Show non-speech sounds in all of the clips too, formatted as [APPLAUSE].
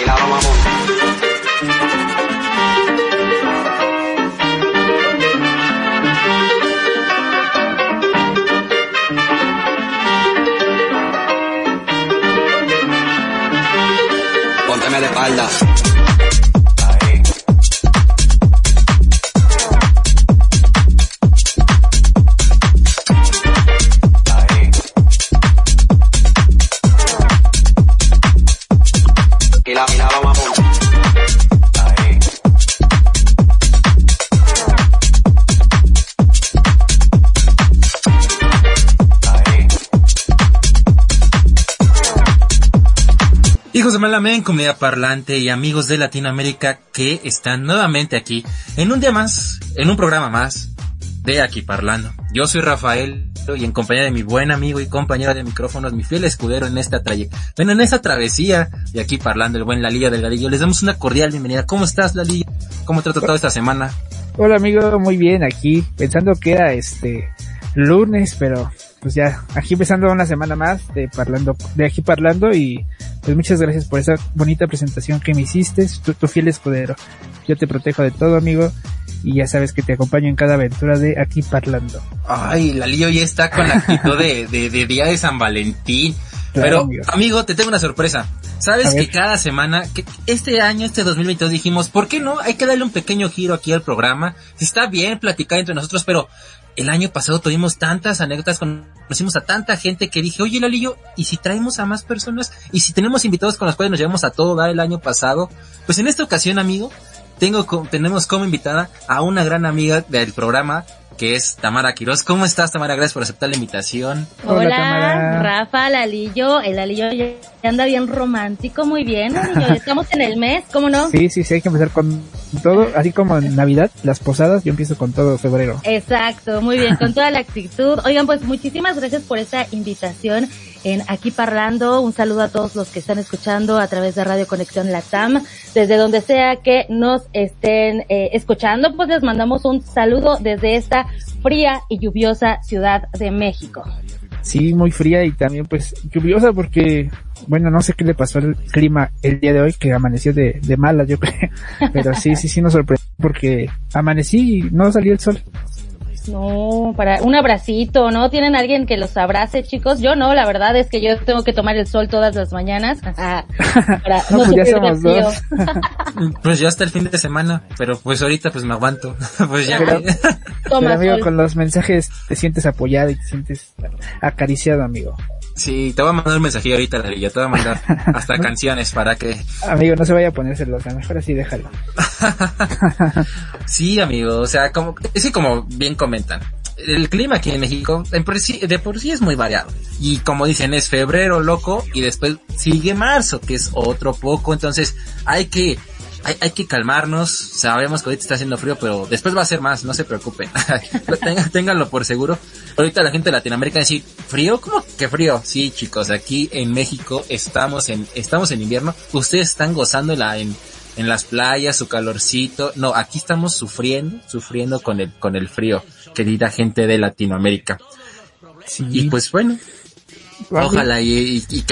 y la vamos a montar. Pónteme de espalda. Malamen, comunidad parlante y amigos de Latinoamérica que están nuevamente aquí en un día más, en un programa más de Aquí Parlando. Yo soy Rafael y en compañía de mi buen amigo y compañero de micrófonos, mi fiel escudero en esta trayectoria, bueno, en esta travesía de Aquí Parlando, el buen Lalilla Delgadillo. Les damos una cordial bienvenida. ¿Cómo estás, Lalilla? ¿Cómo te ha tratado esta semana? Hola amigo, muy bien aquí, pensando que era este lunes, pero pues ya, aquí empezando una semana más de parlando, de aquí parlando y pues muchas gracias por esa bonita presentación que me hiciste, tu, tu fiel escudero. Yo te protejo de todo amigo y ya sabes que te acompaño en cada aventura de aquí parlando. Ay, Lalillo ya está con la actitud de, de, de día de San Valentín. Pero, amigo. amigo, te tengo una sorpresa. Sabes que cada semana, que este año, este 2022 dijimos, ¿por qué no? Hay que darle un pequeño giro aquí al programa. Está bien platicar entre nosotros, pero el año pasado tuvimos tantas anécdotas, conocimos a tanta gente que dije, oye Lalillo, ¿y si traemos a más personas? ¿Y si tenemos invitados con los cuales nos llevamos a todo dar el año pasado? Pues en esta ocasión, amigo, tengo, tenemos como invitada a una gran amiga del programa, que es Tamara Quiroz. ¿Cómo estás, Tamara? Gracias por aceptar la invitación. Hola, Hola. Rafa, Lalillo. El Lalillo ya anda bien romántico, muy bien. Lalillo, estamos en el mes, ¿cómo no? Sí, sí, sí, hay que empezar con todo, así como en Navidad, las posadas, yo empiezo con todo febrero. Exacto, muy bien, con toda la actitud. Oigan, pues muchísimas gracias por esta invitación en Aquí Parlando. Un saludo a todos los que están escuchando a través de Radio Conexión Latam. Desde donde sea que nos estén eh, escuchando, pues les mandamos un saludo desde esta fría y lluviosa Ciudad de México. Sí, muy fría y también pues lluviosa porque, bueno, no sé qué le pasó al clima el día de hoy, que amaneció de, de malas, yo creo. [LAUGHS] Pero sí, sí, sí nos sorprendió porque amanecí y no salió el sol. No, para un abracito, ¿no? ¿Tienen alguien que los abrace, chicos? Yo no, la verdad es que yo tengo que tomar el sol todas las mañanas. para [LAUGHS] No, pues ya somos dos. [LAUGHS] Pues ya hasta el fin de semana, pero pues ahorita pues me aguanto. [LAUGHS] pues ya. Pero- Toma Pero amigo, sol. con los mensajes te sientes apoyado y te sientes acariciado, amigo. Sí, te voy a mandar un mensajillo ahorita, Lalillo. Te voy a mandar [LAUGHS] hasta canciones para que... Amigo, no se vaya a poner celosa, mejor así déjalo. [LAUGHS] Sí, amigo, o sea, como, es que como bien comentan, el clima aquí en México en por sí- de por sí es muy variado. Y como dicen, es febrero loco y después sigue marzo, que es otro poco. Entonces hay que, hay, hay que calmarnos. Sabemos que ahorita está haciendo frío, pero después va a ser más, no se preocupen. [LAUGHS] Ténganlo por seguro. Ahorita la gente de Latinoamérica decir, ¿frío? ¿Cómo que frío? Sí, chicos, aquí en México estamos en, estamos en invierno. Ustedes están gozándola en, en las playas, su calorcito. No, aquí estamos sufriendo, sufriendo con el, con el frío, querida gente de Latinoamérica. Sí, Y pues bueno, ojalá y, y, y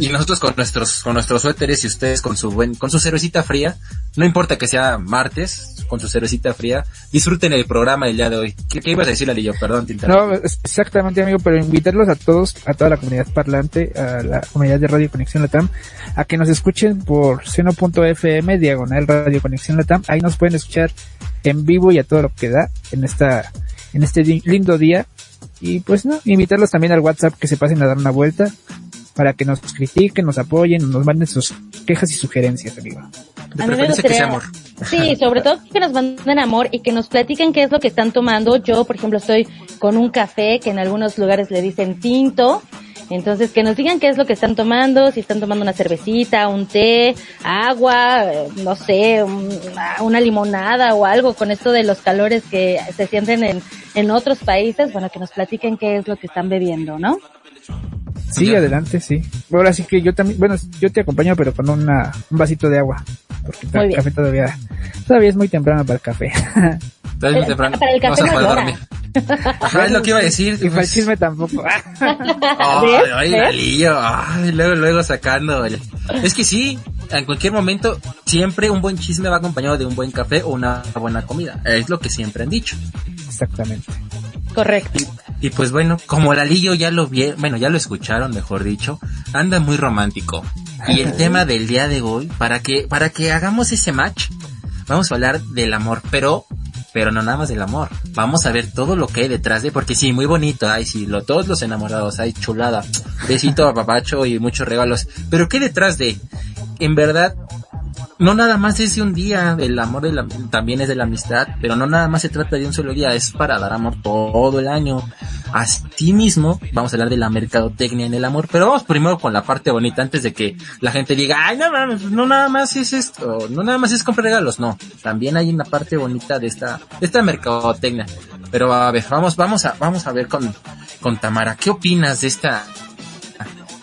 y- nosotros con nuestros, con nuestros suéteres y ustedes con su buen, con su cervecita fría, no importa que sea martes, con su cervecita fría, disfruten el programa del día de hoy. ¿Qué, qué ibas a decir, Alillo? Perdón, te. No, exactamente amigo, pero invitarlos a todos, a toda la comunidad parlante, a la comunidad de Radio Conexión Latam, a que nos escuchen por seno.fm, diagonal Radio Conexión Latam, ahí nos pueden escuchar en vivo y a todo lo que da en esta, en este lindo día. Y pues no, invitarlos también al WhatsApp que se pasen a dar una vuelta para que nos critiquen, nos apoyen, nos manden sus quejas y sugerencias, amigo. De A mí me preferencia que sea amor. Sí, sobre todo que nos manden amor y que nos platiquen qué es lo que están tomando. Yo, por ejemplo, estoy con un café que en algunos lugares le dicen tinto. Entonces, que nos digan qué es lo que están tomando, si están tomando una cervecita, un té, agua, eh, no sé, un- una limonada o algo con esto de los calores que se sienten en, en otros países. Bueno, que nos platiquen qué es lo que están bebiendo, ¿no? Sí, Ya. adelante, sí. Ahora sí que yo también, bueno, yo te acompaño, pero con una, un vasito de agua. Porque Muy el bien. café todavía, todavía es muy temprano para el café. Entonces, muy Eh, temprano, para el no café no poder es hora. dormir. Ajá, es lo que iba a decir. y para el pues. chisme tampoco. Ay, ¿Ves? ay, ay, luego, luego sacando. Es que sí, en cualquier momento, siempre un buen chisme va acompañado de un buen café o una buena comida. Es lo que siempre han dicho. Exactamente. Correcto. Y, pues bueno, como Lalillo ya lo vi, bueno, ya lo escucharon, mejor dicho, anda muy romántico. Y el tema del día de hoy, para que, para que hagamos ese match, vamos a hablar del amor, pero, pero no nada más del amor. Vamos a ver todo lo que hay detrás de, porque sí, muy bonito, ay, sí, lo, todos los enamorados, ay, chulada, besito a papacho y muchos regalos. Pero ¿qué detrás de? En verdad, no nada más es de un día, el amor de la- también es de la amistad, pero no nada más se trata de un solo día, es para dar amor todo el año. Así mismo, vamos a hablar de la mercadotecnia en el amor, pero vamos primero con la parte bonita antes de que la gente diga, ay, no mames, no nada más es esto, no nada más es comprar regalos, no, también hay una parte bonita de esta, de esta mercadotecnia. Pero a ver, vamos, vamos a, vamos a ver con, con Tamara, ¿qué opinas de esta,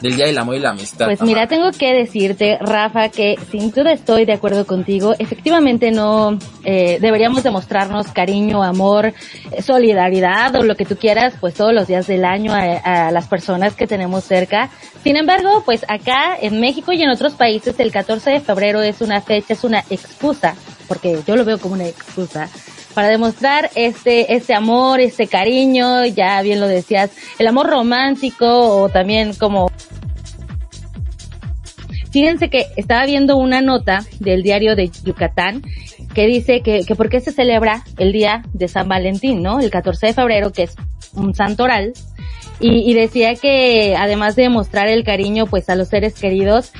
del día del amor y la amistad? Pues mira, tengo que decirte, Rafa, que sin duda estoy de acuerdo contigo. Efectivamente no eh, deberíamos demostrarnos cariño, amor, eh, solidaridad o lo que tú quieras, pues todos los días del año a, a las personas que tenemos cerca. Sin embargo, pues acá en México y en otros países el 14 de febrero es una fecha, es una excusa, porque yo lo veo como una excusa para demostrar este, este amor, este cariño, ya bien lo decías, el amor romántico o también como Fíjense que estaba viendo una nota del diario de Yucatán que dice que, que por qué se celebra el día de San Valentín, ¿no? El 14 de febrero, que es un santoral. Y, y decía que además de mostrar el cariño pues a los seres queridos,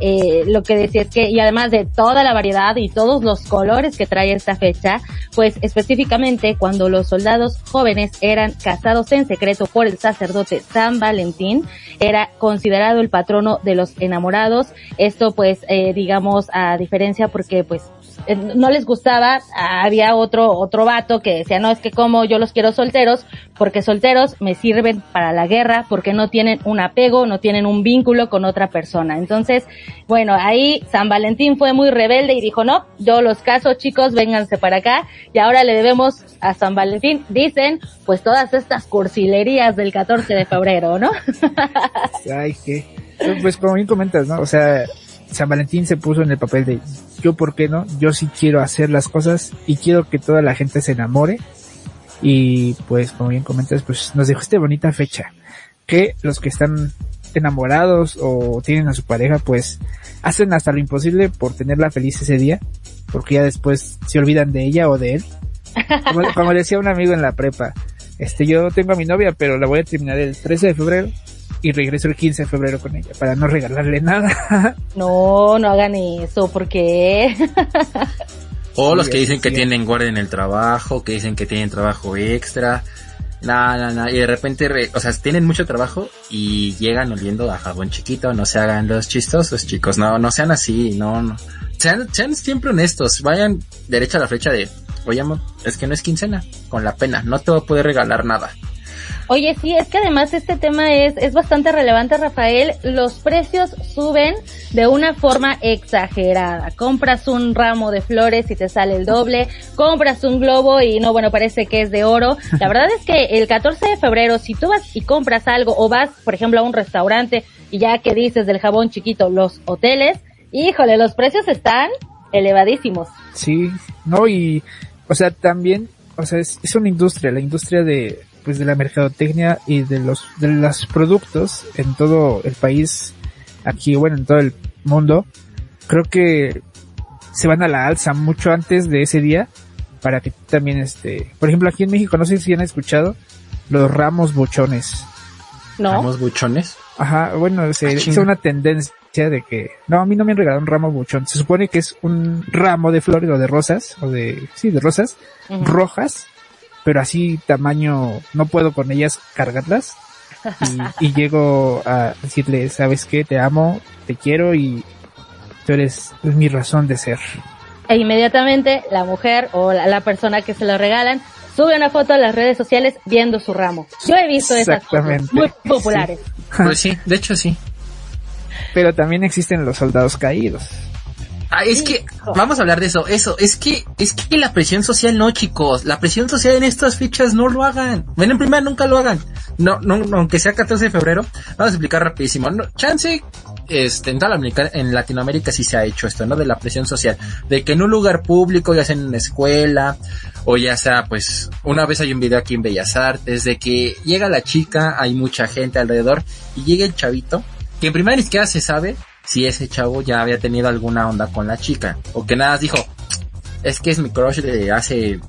eh, lo que decía es que, y además de toda la variedad y todos los colores que trae esta fecha, pues específicamente cuando los soldados jóvenes eran casados en secreto por el sacerdote San Valentín, era considerado el patrono de los enamorados. Esto pues, eh, digamos, a diferencia porque pues eh, no les gustaba, había otro, otro vato que decía, no, es que como yo los quiero solteros, porque solteros me sirven para la guerra, porque no tienen un apego, no tienen un vínculo con otra persona. Entonces, bueno, ahí San Valentín fue muy rebelde y dijo, no, yo los caso, chicos, vénganse para acá, y ahora le debemos a San Valentín, dicen, pues todas estas cursilerías del 14 de febrero, ¿no? [LAUGHS] Ay, que. Pues como bien comentas, ¿no? O sea, San Valentín se puso en el papel de yo, ¿por qué no? Yo sí quiero hacer las cosas y quiero que toda la gente se enamore. Y pues, como bien comentas, pues nos dejó esta bonita fecha. Que los que están enamorados o tienen a su pareja, pues hacen hasta lo imposible por tenerla feliz ese día. Porque ya después se olvidan de ella o de él. Como, decía un amigo en la prepa, este, yo tengo a mi novia, pero la voy a terminar el 13 de febrero y regreso el 15 de febrero con ella para no regalarle nada. [LAUGHS] No, no hagan eso, porque O los que dicen que sí. tienen guardia en el trabajo, que dicen que tienen trabajo extra. No, no, no. Y de repente, re- o sea, tienen mucho trabajo y llegan oliendo a jabón chiquito. No se hagan los chistosos, chicos. No, no sean así. No, no. Sean, sean siempre honestos. Vayan derecha a la flecha de, oye, amor, es que no es quincena. Con la pena. No te voy a poder regalar nada. Oye, sí, es que además este tema es, es bastante relevante, Rafael. Los precios suben de una forma exagerada. Compras un ramo de flores y te sale el doble. Compras un globo y no, bueno, parece que es de oro. La [LAUGHS] verdad es que el 14 de febrero, si tú vas y compras algo o vas, por ejemplo, a un restaurante y ya que dices del jabón chiquito, los hoteles, híjole, los precios están elevadísimos. sí, no, y, o sea, también, o sea, es, es una industria, la industria de, pues de la mercadotecnia y de los, de los productos en todo el país, aquí, bueno, en todo el mundo, creo que se van a la alza mucho antes de ese día para que también este, por ejemplo aquí en México, no sé si han escuchado los ramos bochones. ¿No? Vamos buchones. Ajá, bueno, se Ah, hizo una tendencia de que, no, a mí no me han regalado un ramo buchón. Se supone que es un ramo de flores o de rosas, o de, sí, de rosas rojas, pero así tamaño, no puedo con ellas cargarlas. Y, y [LAUGHS] llego a decirle, sabes qué, te amo, te quiero y tú eres mi razón de ser. E inmediatamente la mujer o la, la persona que se lo regalan sube una foto a las redes sociales viendo su ramo. Yo he visto esas fotos Exactamente. muy populares. Pues sí, de hecho sí. Pero también existen los soldados caídos. Ah, es que, vamos a hablar de eso, eso, es que, es que la presión social no, chicos, la presión social en estas fechas no lo hagan. Ven, en primera nunca lo hagan. No, no, aunque sea 14 de febrero, vamos a explicar rapidísimo. No, chance, este, en, toda Latinoamérica, en Latinoamérica sí se ha hecho esto, ¿no? De la presión social. De que en un lugar público, ya sea en una escuela, o ya sea, pues, una vez hay un video aquí en Bellas Artes, de que llega la chica, hay mucha gente alrededor, y llega el chavito, que en primera ni siquiera se sabe si ese chavo ya había tenido alguna onda con la chica, o que nada dijo, es que es mi crush de hace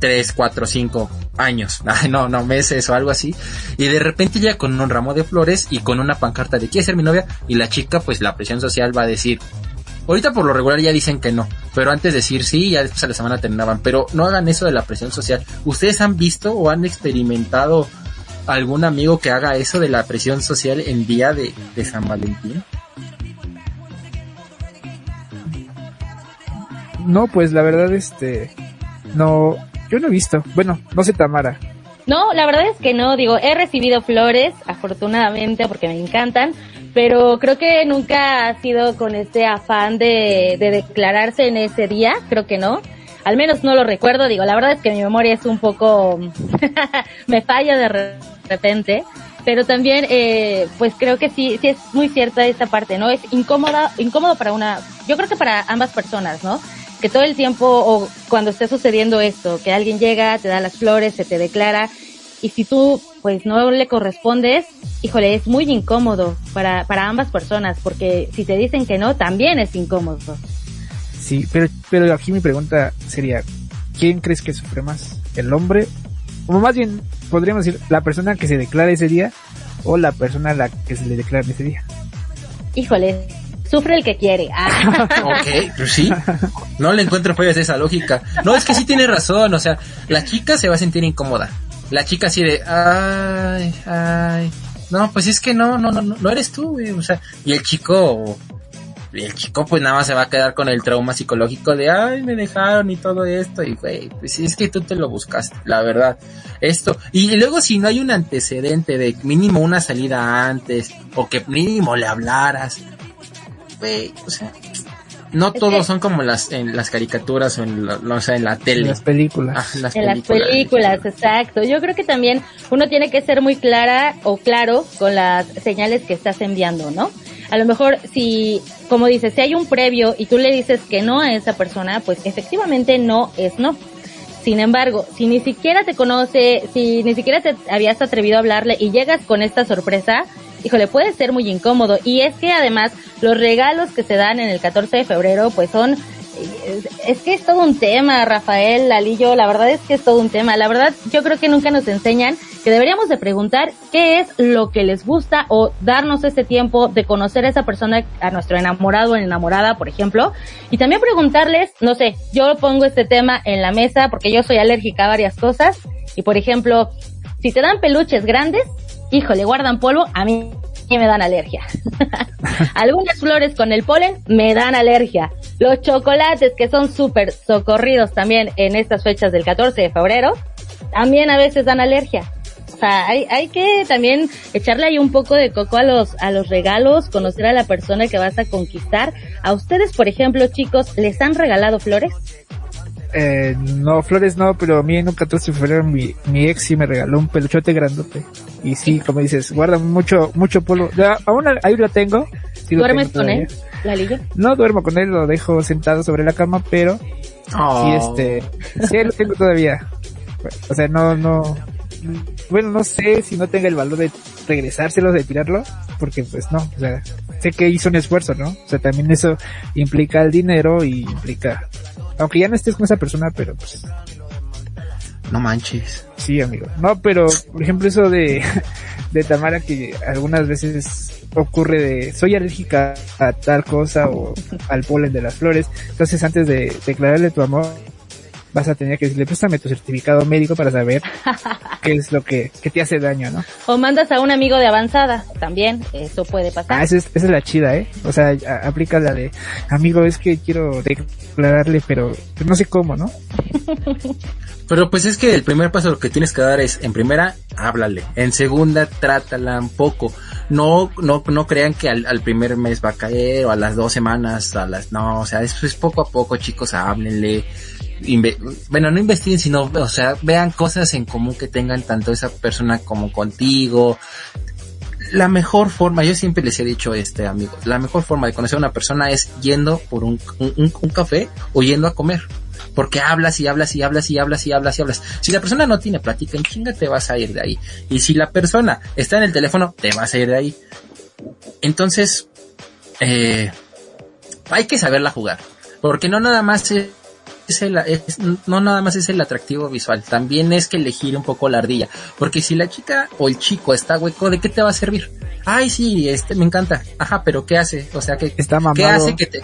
3, 4, 5 años, [LAUGHS] no, no, meses o algo así, y de repente llega con un ramo de flores y con una pancarta de ¿quieres ser mi novia? Y la chica, pues la presión social va a decir, ahorita por lo regular ya dicen que no, pero antes de decir sí, ya después a la semana terminaban, pero no hagan eso de la presión social. ¿Ustedes han visto o han experimentado algún amigo que haga eso de la presión social en día de, de San Valentín? No, pues la verdad, este, no, yo no he visto. Bueno, no sé Tamara. No, la verdad es que no, digo, he recibido flores, afortunadamente, porque me encantan, pero creo que nunca ha sido con este afán de, de declararse en ese día, creo que no. Al menos no lo recuerdo, digo, la verdad es que mi memoria es un poco, [LAUGHS] me falla de repente, pero también, eh, pues creo que sí, sí es muy cierta esta parte, ¿no? Es incómoda, incómodo para una, yo creo que para ambas personas, ¿no? Que todo el tiempo o cuando esté sucediendo esto, que alguien llega, te da las flores, se te declara y si tú pues no le correspondes, híjole, es muy incómodo para, para ambas personas porque si te dicen que no, también es incómodo. Sí, pero, pero aquí mi pregunta sería, ¿quién crees que sufre más? ¿El hombre? O más bien, podríamos decir, la persona que se declara ese día o la persona a la que se le declara ese día. Híjole, sufre el que quiere. Ah. [LAUGHS] ok, pues sí. No le encuentro fallas a esa lógica. No, es que sí tiene razón. O sea, la chica se va a sentir incómoda. La chica así de, ay, ay. No, pues es que no, no, no, no eres tú, güey. O sea, y el chico, el chico pues nada más se va a quedar con el trauma psicológico de, ay, me dejaron y todo esto. Y güey, pues es que tú te lo buscaste, la verdad. Esto. Y luego si no hay un antecedente de mínimo una salida antes, o que mínimo le hablaras, güey, o sea, no todos son como las en las caricaturas o en la, o sea, en la tele. En las películas. Ah, en las en películas. las películas, exacto. Yo creo que también uno tiene que ser muy clara o claro con las señales que estás enviando, ¿no? A lo mejor si, como dices, si hay un previo y tú le dices que no a esa persona, pues efectivamente no es no. Sin embargo, si ni siquiera te conoce, si ni siquiera te habías atrevido a hablarle y llegas con esta sorpresa, híjole, puede ser muy incómodo. Y es que además los regalos que se dan en el 14 de febrero, pues son, es que es todo un tema, Rafael, Lalillo, la verdad es que es todo un tema. La verdad, yo creo que nunca nos enseñan que deberíamos de preguntar qué es lo que les gusta o darnos ese tiempo de conocer a esa persona, a nuestro enamorado o enamorada, por ejemplo. Y también preguntarles, no sé, yo pongo este tema en la mesa porque yo soy alérgica a varias cosas. Y por ejemplo, si te dan peluches grandes, híjole, guardan polvo, a mí me dan alergia. [LAUGHS] Algunas flores con el polen me dan alergia. Los chocolates que son súper socorridos también en estas fechas del 14 de febrero, también a veces dan alergia. O sea, hay, hay que también echarle ahí un poco de coco a los, a los regalos, conocer a la persona que vas a conquistar. A ustedes, por ejemplo, chicos, ¿les han regalado flores? Eh, no, flores no, pero a mí en un 14 de febrero mi, mi ex sí me regaló un peluchote grandote. Y sí, como dices, guarda mucho, mucho polvo. Ya, aún ahí lo tengo. Sí lo ¿Duermes tengo con él. Lalillo? No duermo con él, lo dejo sentado sobre la cama, pero Oh. sí, este, sí lo tengo todavía. O sea, no, no, bueno, no sé si no tenga el valor de regresárselo, de tirarlo, porque pues no, o sea, sé que hizo un esfuerzo, ¿no? O sea, también eso implica el dinero y implica, aunque ya no estés con esa persona, pero pues No manches. Sí, amigo. No, pero, por ejemplo, eso de, [LAUGHS] de Tamara que algunas veces ocurre de soy alérgica a tal cosa o al polen de las flores. Entonces, antes de declararle tu amor, vas a tener que decirle, préstame tu certificado médico para saber [LAUGHS] qué es lo que, que te hace daño, ¿no? O mandas a un amigo de avanzada, también, eso puede Ah, pasar. esa es, esa es la chida, ¿eh? O sea, a- aplica la de, amigo, es que quiero declararle, pero no sé cómo, ¿no? [LAUGHS] Pero pues es que el primer paso lo que tienes que dar es, en primera, háblale. En segunda, trátala un poco. No, no, no crean que al, al primer mes va a caer o a las dos semanas, a las, no, o sea, es, es poco a poco, chicos, háblenle. Bueno, no investiguen, sino, o sea, vean cosas en común que tengan tanto esa persona como contigo. la mejor forma, yo siempre les he dicho este amigo, la mejor forma de conocer a una persona es yendo por un- un café o yendo a comer. Porque hablas y hablas y hablas y hablas y hablas y hablas. Si la persona no tiene plática, en chinga te vas a ir de ahí. Y si la persona está en el teléfono, te vas a ir de ahí. Entonces, eh, hay que saberla jugar. Porque no nada más es, el, es- no nada más es el atractivo visual, también es que elegir un poco la ardilla. Porque si la chica o el chico está hueco, ¿de qué te va a servir? Ay, sí, este me encanta. Ajá, pero ¿qué hace? O sea, ¿qué, Está ¿qué hace que te...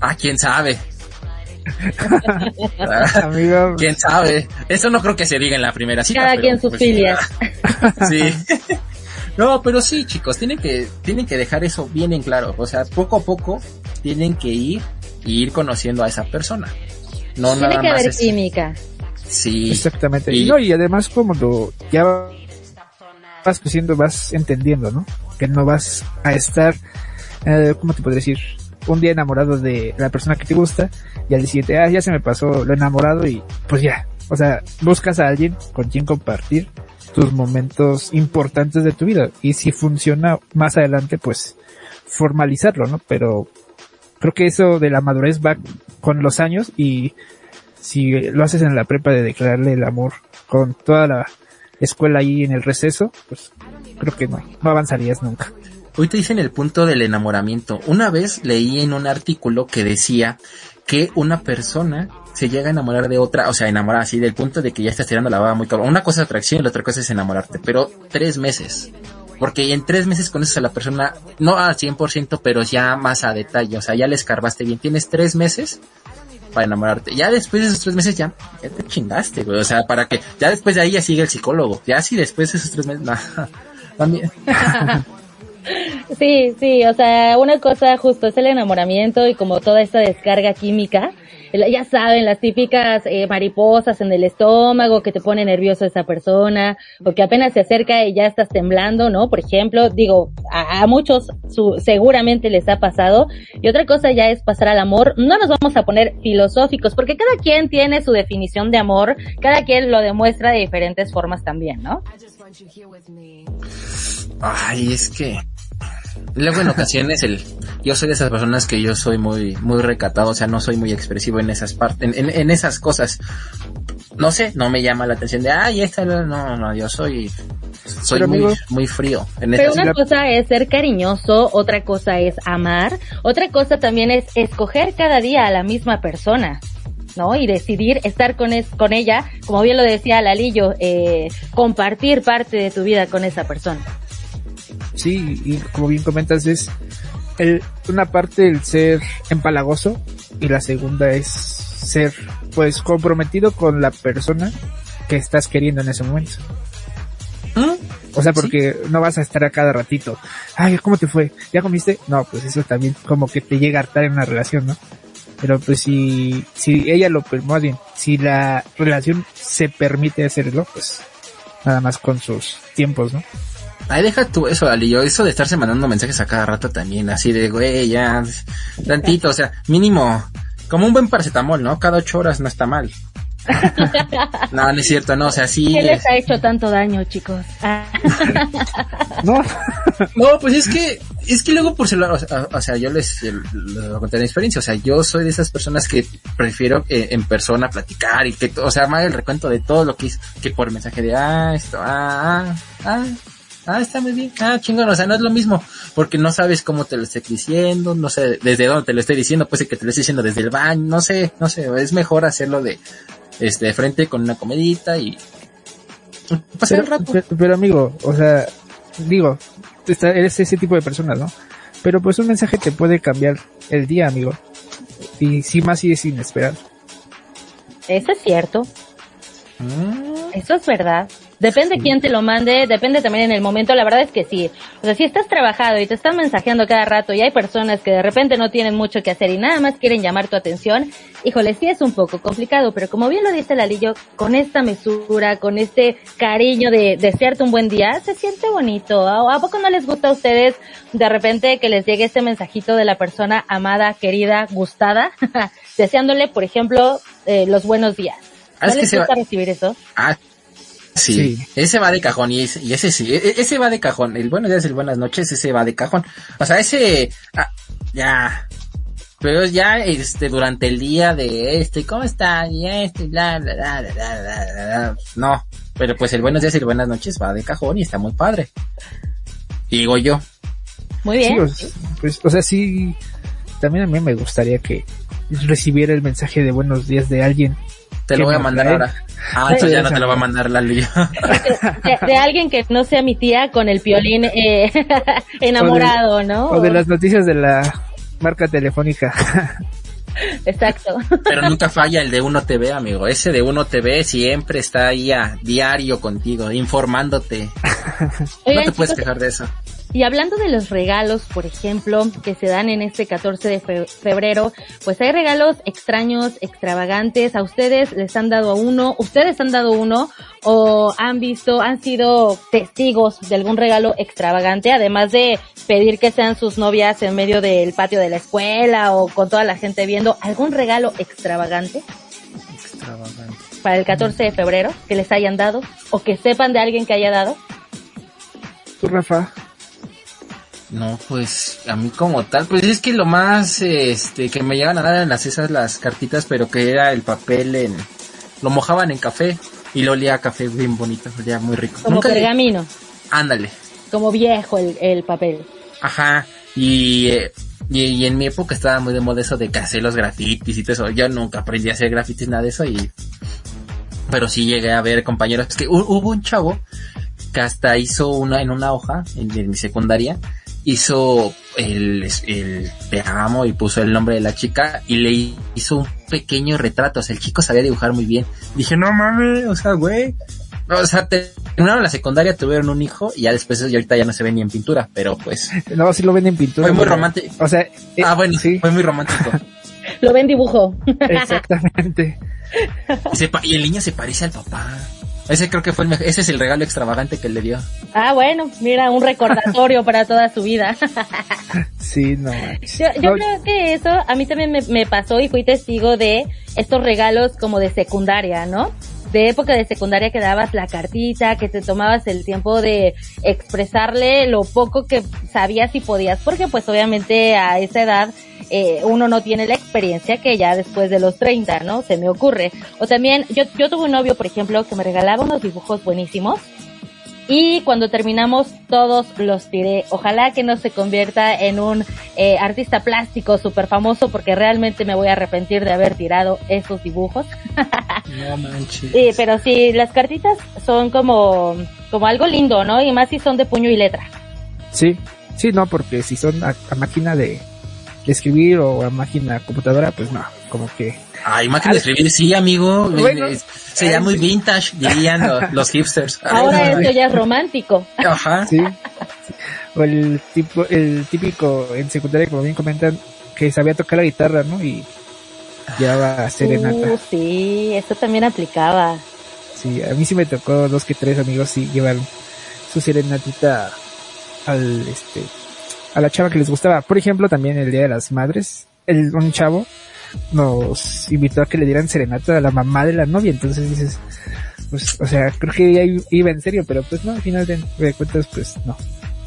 Ah, quién sabe. [LAUGHS] Ah, Amigo, quién sabe. Eso no creo que se diga en la primera cita. Cada quien sus pues, filias. Sí. [LAUGHS] [LAUGHS] No, pero sí, chicos, tienen que, tienen que dejar eso bien en claro. O sea, poco a poco tienen que ir y ir conociendo a esa persona. No Tiene nada que más. haber es- química. Sí. exactamente. Y- No, y además como lo, ya vas creciendo, vas entendiendo, ¿no? Que no vas a estar, eh, ¿cómo te podría decir? Un día enamorado de la persona que te gusta y al siguiente, ah, ya se me pasó lo enamorado y pues ya. O sea, buscas a alguien con quien compartir tus momentos importantes de tu vida y si funciona más adelante, pues formalizarlo, ¿no? Pero creo que eso de la madurez va con los años y si lo haces en la prepa de declararle el amor con toda la escuela ahí en el receso, pues creo que no, no avanzarías nunca. Hoy te dicen el punto del enamoramiento. Una vez leí en un artículo que decía que una persona se llega a enamorar de otra, o sea, enamorar así del punto de que ya estás tirando la baba muy cabrón. Una cosa es atracción y la otra cosa es enamorarte, pero tres meses. Porque en tres meses conoces a la persona, no al 100%, pero ya más a detalle, o sea, ya le escarbaste bien. Tienes tres meses para enamorarte. Ya después de esos tres meses ya, te chingaste, güey. O sea, para que, ya después de ahí ya sigue el psicólogo. Ya si después de esos tres meses, [LAUGHS] también. [LAUGHS] Sí, sí, o sea, una cosa justo es el enamoramiento y como toda esta descarga química. Ya saben, las típicas eh, mariposas en el estómago que te pone nervioso esa persona, o que apenas se acerca y ya estás temblando, ¿no? Por ejemplo, digo, a, a muchos su- seguramente les ha pasado. Y otra cosa ya es pasar al amor. No nos vamos a poner filosóficos, porque cada quien tiene su definición de amor, cada quien lo demuestra de diferentes formas también, ¿no? Ay, es que luego en ocasiones el yo soy de esas personas que yo soy muy muy recatado, o sea, no soy muy expresivo en esas partes, en, en, en esas cosas. No sé, no me llama la atención de, ay, esta no, no, no, yo soy soy Pero, muy amigo, muy frío en Pero una cosa es ser cariñoso, otra cosa es amar, otra cosa también es escoger cada día a la misma persona. ¿no? Y decidir estar con, es, con ella, como bien lo decía Lalillo, eh, compartir parte de tu vida con esa persona. Sí, y como bien comentas es el, una parte el ser empalagoso y la segunda es ser pues comprometido con la persona que estás queriendo en ese momento. ¿Mm? O sea, porque no vas a estar a cada ratito. Ay, ¿cómo te fue? ¿Ya comiste? No, pues eso también como que te llega a hartar en una relación, ¿no? Pero pues si, si ella lo, per- más bien, si la relación se permite hacerlo, pues nada más con sus tiempos, ¿no? Ay, deja tú eso, Ali, yo eso de estarse mandando mensajes a cada rato también, así de, güey, ya, tantito, o sea, mínimo, como un buen paracetamol, ¿no? Cada ocho horas no está mal. [LAUGHS] no, no es cierto, no, o sea, sí. ¿Qué les ha hecho tanto daño, chicos? Ah, [LAUGHS] No, [LAUGHS] No, pues es que, es que luego por celular, o sea, o sea, yo les, les voy a contar mi experiencia, o sea, yo soy de esas personas que prefiero eh, en persona platicar y que, o sea, más el recuento de todo lo que hice, que por mensaje de, ah, esto, ah, ah, ah, ah, está muy bien, ah, chingón, o sea, no es lo mismo, porque no sabes cómo te lo estoy diciendo, no sé desde dónde te lo estoy diciendo, pues que te lo estoy diciendo desde el baño, no sé, no sé, es mejor hacerlo de, este, de frente con una comedita y pasar el rato. pero- pero, amigo, o sea, digo, está- eres ese tipo de persona, ¿no? Pero pues un mensaje te puede cambiar el día, amigo. Y si más si es inesperado. Eso es cierto, Mm. eso es verdad. Depende quién te lo mande, depende también en el momento, la verdad es que sí. O sea, si estás trabajado y te están mensajeando cada rato y hay personas que de repente no tienen mucho que hacer y nada más quieren llamar tu atención, híjole, sí es un poco complicado, pero como bien lo dice Lalillo, con esta mesura, con este cariño de desearte un buen día, se siente bonito. ¿A, poco no les gusta a ustedes de repente que les llegue este mensajito de la persona amada, querida, gustada, [LAUGHS] deseándole, por ejemplo, eh, los buenos días? Ah, ¿No es que les se va- gusta recibir eso? Ah, Sí, ese va de cajón y ese, sí, e, e, ese va de cajón. El buenos días, el buenas noches, ese va de cajón. O sea, ese, ah, ya. Pero ya, este, durante el día de este, ¿cómo está? Y este, bla, bla, bla, bla, bla, bla, bla. No, pero pues el buenos días y el buenas noches va de cajón y está muy padre. Digo yo. Muy bien. Sí, pues, o sea, sí, también a mí me gustaría que recibiera el mensaje de buenos días de alguien te ¿Qué lo voy a mandar trae? ahora. Ah, entonces ya no te lo va a mandar la. [LAUGHS] De, de alguien que no sea mi tía con el piolín eh, [LAUGHS] enamorado, ¿no? O de las noticias de la marca telefónica. [LAUGHS] Exacto. Pero nunca falla el de Uno TV, amigo. Ese de Uno TV siempre está ahí a diario contigo, informándote. No te puedes chicos, quejar de eso. Y hablando de los regalos, por ejemplo, que se dan en este 14 de fe- febrero, pues hay regalos extraños, extravagantes. ¿A ustedes les han dado uno? ¿Ustedes han dado uno? ¿O han visto, han sido testigos de algún regalo extravagante? Además de pedir que sean sus novias en medio del patio de la escuela o con toda la gente viendo, ¿algún regalo extravagante para el 14 de febrero que les hayan dado? ¿O que sepan de alguien que haya dado? Tú, Rafa. No, pues a mí como tal, pues es que lo más este que me llegan a dar en las esas las cartitas, pero que era el papel en lo mojaban en café y lo olía a café bien bonito, olía muy rico. Como Nunca- pergamino, Ándale. como viejo el, el papel. Ajá. Y, eh, y y en mi época estaba muy de moda eso de que hacer los grafitis y todo eso. Yo nunca aprendí a hacer grafitis nada de eso y pero sí llegué a ver compañeros es que hu- hubo un chavo que hasta hizo una en una hoja en, en mi secundaria hizo el, el te amo y puso el nombre de la chica y le hizo un pequeño retrato, o sea, el chico sabía dibujar muy bien. Dije, no mames, o sea, güey. O sea, terminaron la secundaria, tuvieron un hijo y ya después y ahorita ya no se ve ni en pintura, pero pues [LAUGHS] No, sí lo ven en pintura. Fue muy romántico. O sea, eh, Ah, bueno, sí, fue muy romántico. [LAUGHS] Lo ven dibujo. [LAUGHS] exactamente. Y, se pa- y el niño se parece al papá. Ese creo que fue el mejor. Ese es el regalo extravagante que le dio. Ah, bueno, mira, un recordatorio para toda su vida. [LAUGHS] Sí, no. Yo, yo No, creo que eso a mí también me, me pasó y fui testigo de estos regalos como de secundaria, ¿no? De época de secundaria que dabas la cartita, que te tomabas el tiempo de expresarle lo poco que sabías y podías, porque pues obviamente a esa edad eh, uno no tiene la experiencia que ya después de los 30, ¿no? Se me ocurre. O también, yo, yo tuve un novio, por ejemplo, que me regalaba unos dibujos buenísimos y cuando terminamos todos los tiré. Ojalá que no se convierta en un eh, artista plástico súper famoso porque realmente me voy a arrepentir de haber tirado esos dibujos. [LAUGHS] No manches. Sí, pero sí, las cartitas son como, como algo lindo, ¿no? Y más si son de puño y letra. Sí, sí, no, porque si son a, a máquina de, de escribir o a máquina computadora, pues no, como que... Ay, máquina de escribir, sí, amigo. Bueno. Sería muy vintage, dirían lo- [LAUGHS] los hipsters. Ahora esto ya es romántico. Ajá. Sí. O el tipo, el típico en secundaria, como bien comentan, que sabía tocar la guitarra, ¿no? Y llevaba serenata. Uh, sí, eso también aplicaba. Sí, a mí sí me tocó dos que tres amigos sí llevaron su serenatita al este a la chava que les gustaba. Por ejemplo, también el Día de las Madres, el un chavo nos invitó a que le dieran serenata a la mamá de la novia, entonces dices, pues, o sea, creo que ya iba en serio, pero pues no, al final de, de cuentas, pues no,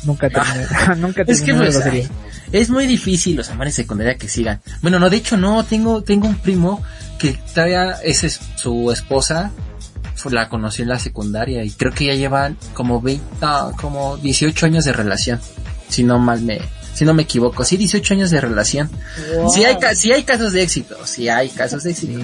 nunca terminé, [LAUGHS] nunca Es que terminé pues, ay, es muy difícil los amores secundaria que sigan. Bueno, no, de hecho no, tengo, tengo un primo que todavía es su esposa, la conoció en la secundaria y creo que ya llevan como 20, no, como 18 años de relación. Si no mal me, si no me equivoco, sí 18 años de relación. Wow. Sí hay, sí hay casos de éxito, sí hay casos de éxito.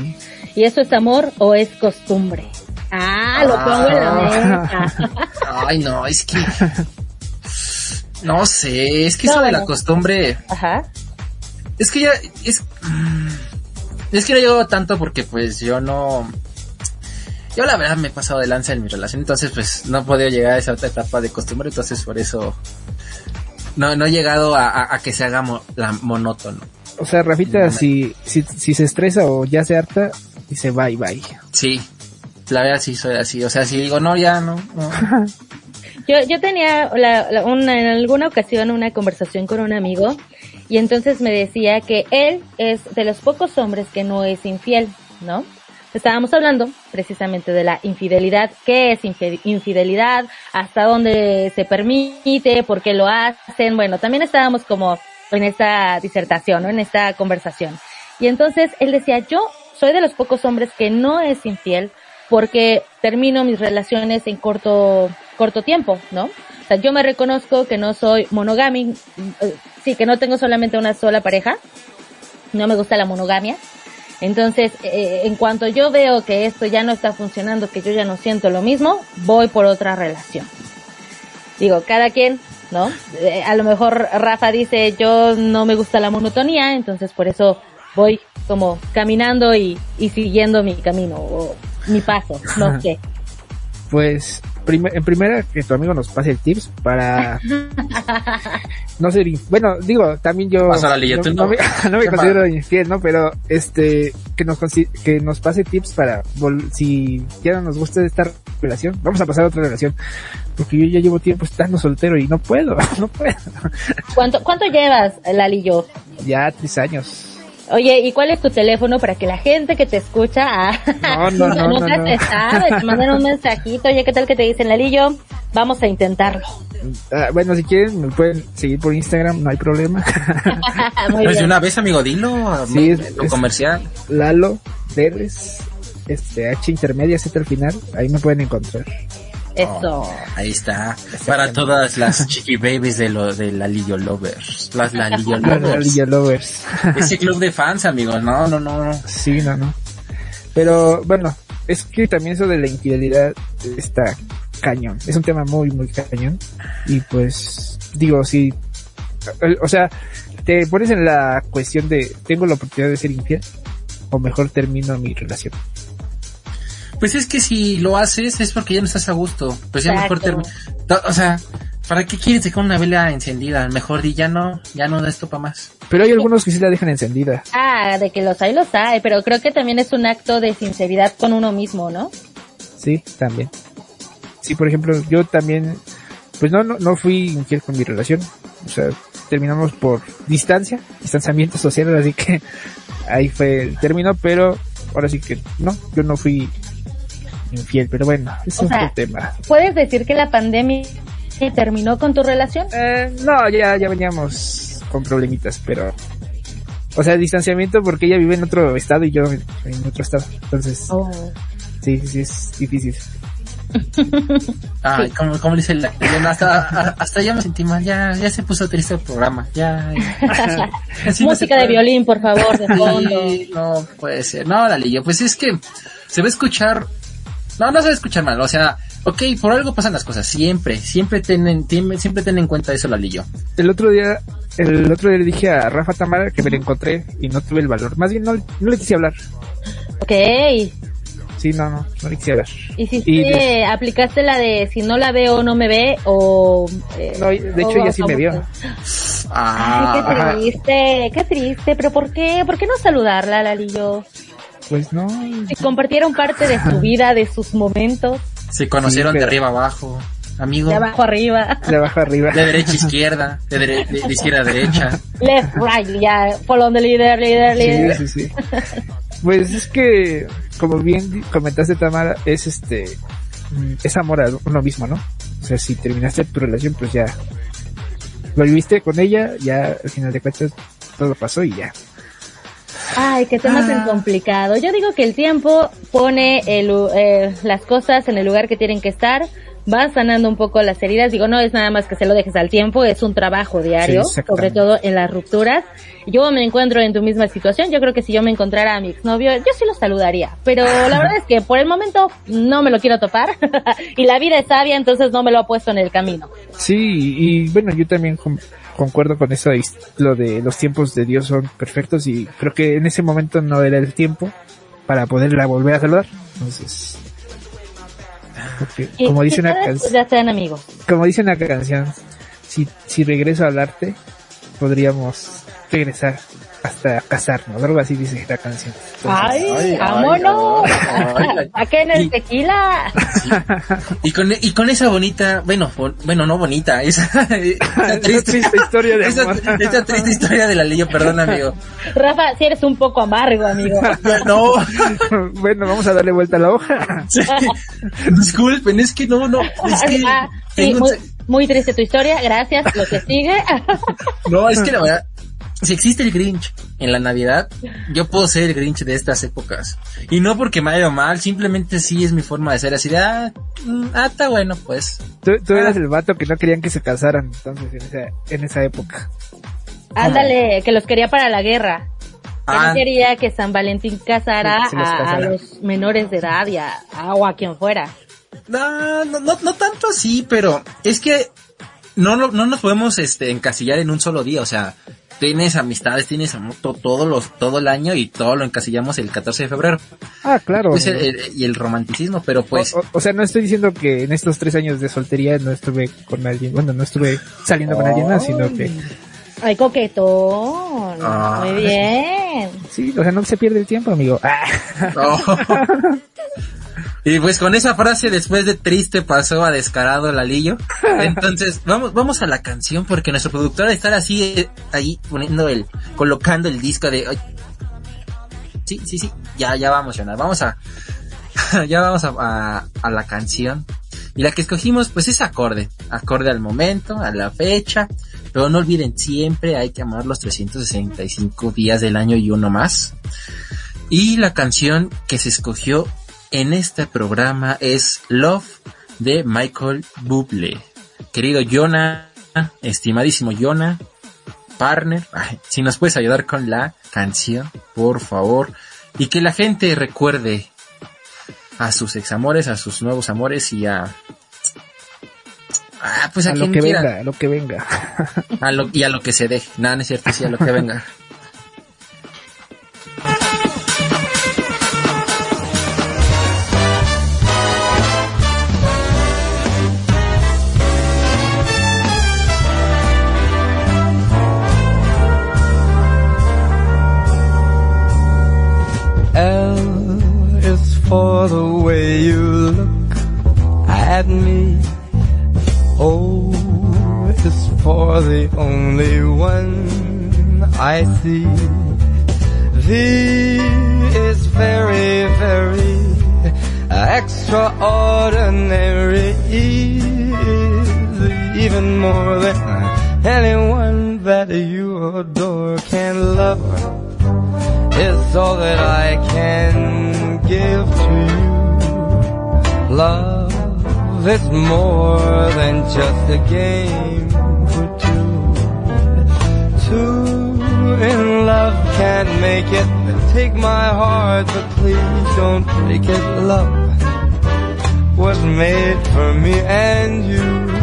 ¿Y eso es amor o es costumbre? Ah, lo pongo en la mesa. [LAUGHS] Ay, no, es que, [LAUGHS] no sé, es que No, eso de la costumbre, Ajá. Es que ya, es, es que no llego tanto porque pues yo no, yo la verdad me he pasado de lanza en mi relación, entonces pues no he podido llegar a esa otra etapa de costumbre, entonces por eso no, no he llegado a, a- a que se haga mo- la monótono. O sea, Rafita, No, si, si, si se estresa o ya se harta, dice bye bye. Sí, la verdad sí soy así, o sea, si digo no, ya no, no. [LAUGHS] Yo, yo tenía la- la- una- en alguna ocasión una conversación con un amigo y entonces me decía que él es de los pocos hombres que no es infiel, ¿no? Estábamos hablando precisamente de la infidelidad, qué es infidelidad, hasta dónde se permite, por qué lo hacen. Bueno, también estábamos como en esta disertación, ¿no? En esta conversación. Y entonces él decía, yo soy de los pocos hombres que no es infiel porque termino mis relaciones en corto, corto tiempo, ¿no? O sea, yo me reconozco que no soy monogami, eh, sí, que no tengo solamente una sola pareja, no me gusta la monogamia. Entonces, eh, en cuanto yo veo que esto ya no está funcionando, que yo ya no siento lo mismo, voy por otra relación. Digo, cada quien, ¿no? Eh, a lo mejor Rafa dice, yo no me gusta la monotonía, entonces por eso voy como caminando y, y siguiendo mi camino o mi paso, no [LAUGHS] sé. Pues, prime- en primera, que tu amigo nos pase el tips para no ser, bueno, digo, también yo Pasa la no, me, no [LAUGHS] me considero mal. infiel, ¿no? Pero, este, que nos, que nos pase tips para, vol- si ya no nos gusta esta relación, vamos a pasar a otra relación, porque yo ya llevo tiempo estando soltero y no puedo, [LAUGHS] no puedo. ¿Cuánto, cuánto llevas, Lalillo? Ya tres años. Oye, ¿y cuál es tu teléfono para que la gente que te escucha, ah, No, no, [LAUGHS] no, no, nunca no. se sabe, te mandan un mensajito, oye, ¿qué tal que te dicen, Lalillo? Vamos a intentarlo. Ah, bueno, si quieren, me pueden seguir por Instagram, no hay problema. [LAUGHS] Muy Pues de bien. una vez, amigo, dilo. Sí, es- lo es- comercial. Lalo Pérez, este, H intermedia, Z al final, ahí me pueden encontrar. Eso. Ahí está. Para todas las chiqui babies de lo de la Lillo Lovers. Las la Lillo [LAUGHS] Lovers. Ese club de fans, amigos. No, no, no. no. Sí, no, no. Pero bueno, es que también eso de la infidelidad está cañón. Es un tema muy, muy cañón. Y pues, digo, si, o sea, te pones en la cuestión de, ¿tengo la oportunidad de ser infiel? O mejor termino mi relación. Pues es que si lo haces es porque ya no estás a gusto. Pues ya mejor termina. O sea, ¿para qué quieres dejar una vela encendida? Mejor di ya no, ya no da esto para más. Pero hay algunos que sí la dejan encendida. Ah, de que los hay, los hay, pero creo que también es un acto de sinceridad con uno mismo, ¿no? Sí, también. Sí, por ejemplo, yo también, pues no, no, no fui infiel con mi relación. O sea, terminamos por distancia, distanciamiento social, así que [LAUGHS] ahí fue el término, pero ahora sí que no, yo no fui infiel, pero bueno, es O otro sea, tema. ¿Puedes decir que la pandemia terminó con tu relación? Eh, no, ya, ya veníamos con problemitas, pero, o sea, distanciamiento porque ella vive en otro estado y yo en, otro estado. Entonces, Oh. sí, sí, sí, es difícil. [LAUGHS] Ay, como, como dice la, hasta, hasta ya me sentí mal, ya, ya se puso triste el programa, ya. [LAUGHS] ya. No Música de violín, por favor, de fondo. Sí, no puede ser. No, Lalillo, pues es que se va a escuchar. No, no se va a escuchar mal. O sea, ok, por algo pasan las cosas. Siempre, siempre ten, ten- siempre ten en cuenta eso, Lalillo. El otro día, el otro día le dije a Rafa Tamara que me la encontré y no tuve el valor. Más bien no, no le quise hablar. Ok. Sí, no, no, no le quise hablar. ¿Hiciste, Y de- aplicaste la de si no la veo no me ve o... eh, No, de hecho ella sí me vio. Ay, Ah, qué Ajá. triste, qué triste, pero ¿por qué? ¿Por qué no saludarla, Lalillo? Pues no. Si compartieron parte de su vida, de sus momentos, se conocieron Sí, pero- de arriba abajo. Amigo, de abajo arriba, De abajo arriba. de derecha a izquierda, de, dere- de- de izquierda a derecha. left, right, ya, follow the leader, leader, leader. Sí, sí, sí. Pues es que, como bien comentaste Tamara, es este, mm, es amor a uno mismo, ¿no? O sea, si terminaste tu relación, pues ya lo viviste con ella, ya al final de cuentas todo pasó y ya. Ay, qué tema tan complicado. Yo digo que el tiempo pone el, eh, las cosas en el lugar que tienen que estar, va sanando un poco las heridas. Digo, no es nada más que se lo dejes al tiempo, es un trabajo diario, Sí, sobre todo en las rupturas. Yo me encuentro en tu misma situación. Yo creo que si yo me encontrara a mi exnovio, yo sí lo saludaría. Pero la verdad es que por el momento no me lo quiero topar. [LAUGHS] y la vida es sabia, entonces no me lo ha puesto en el camino. Sí, y bueno, yo también concuerdo con eso, lo de los tiempos de Dios son perfectos y creo que en ese momento no era el tiempo para poderla volver a saludar. Entonces, como dice una canción, como dice una canción, si, si regreso a hablarte, podríamos regresar hasta casarnos, algo así dice la canción. Entonces, ¡Ay, vámonos! ay, ay. [LAUGHS] ¿A qué en el Y- tequila? Y con, y con esa bonita, bueno, bon- bueno, no bonita, esa, [LAUGHS] triste historia de esa, amor. esa triste historia de la ley, perdón amigo. Rafa, si eres un poco amargo, amigo. [LAUGHS] No, bueno, vamos a darle vuelta a la hoja. sí, disculpen, es que no, no, es que Ah, sí, un muy, muy triste tu historia, gracias. Lo que sigue. no, es que la verdad, si existe el Grinch en la Navidad, yo puedo ser el Grinch de estas épocas. Y no porque me haya ido mal, simplemente sí es mi forma de ser así de, ah, mm, ah, está bueno, pues. Tú, tú eras el vato que no querían que se casaran entonces en esa, en esa época. Ándale, que los quería para la guerra. Que Ah. no quería que San Valentín casara Sí, a, los menores de edad y a, a- o a quien fuera. No, no, no, no tanto así, pero es que no, no, no nos podemos este, encasillar en un solo día, o sea, tienes amistades, tienes amor to- todo, los, todo el año y todo lo encasillamos el 14 de febrero. Ah, claro. Pues el- el- y el romanticismo, pero pues... o, o- o sea, no estoy diciendo que en estos tres años de soltería no estuve con alguien, bueno, no estuve saliendo con alguien más, sino que Ay, coquetón. Ah. Muy bien. sí, o sea, no se pierde el tiempo, amigo. Ah. oh. [LAUGHS] Y pues con esa frase después de triste pasó a descarado el alillo. [LAUGHS] Entonces, vamos, vamos a la canción porque nuestro productor está así eh, ahí poniendo el, colocando el disco de ay, Sí, sí, sí, ya, ya vamos, Jonas, vamos a, [LAUGHS] ya vamos a, a, a la canción. Y la que escogimos, pues es acorde, acorde al momento, a la fecha, pero no olviden, siempre hay que amar los 365 días del año y uno más. Y la canción que se escogió en este programa es Love de Michael Bublé. Querido Jonah, estimadísimo Jonah, partner, ay, si nos puedes ayudar con la canción, por favor. Y que la gente recuerde a sus examores, a sus nuevos amores y a... Ah, pues a, a lo que quiera. venga, a lo que venga. A lo- y a lo que se deje. Nada, no es cierto, sí, a lo que venga. [LAUGHS] at me. Oh, o is for the only one I see. V is very, very extraordinary. Even more than anyone that you adore can love It's all that I can give to you. Love is more than just a game for two. Two in love can't make it. Take my heart, but please don't break it. Love was made for me and you.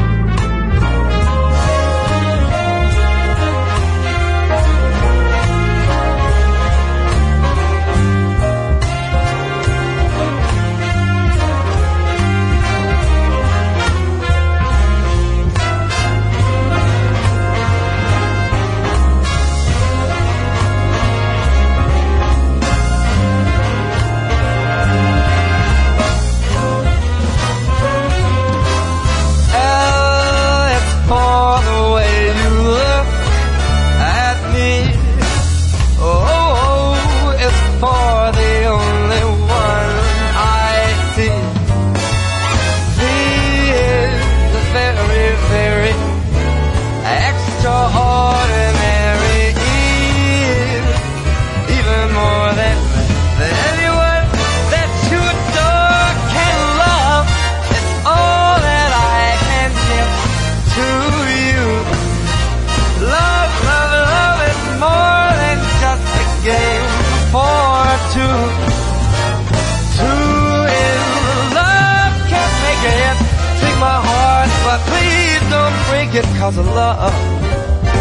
Cause love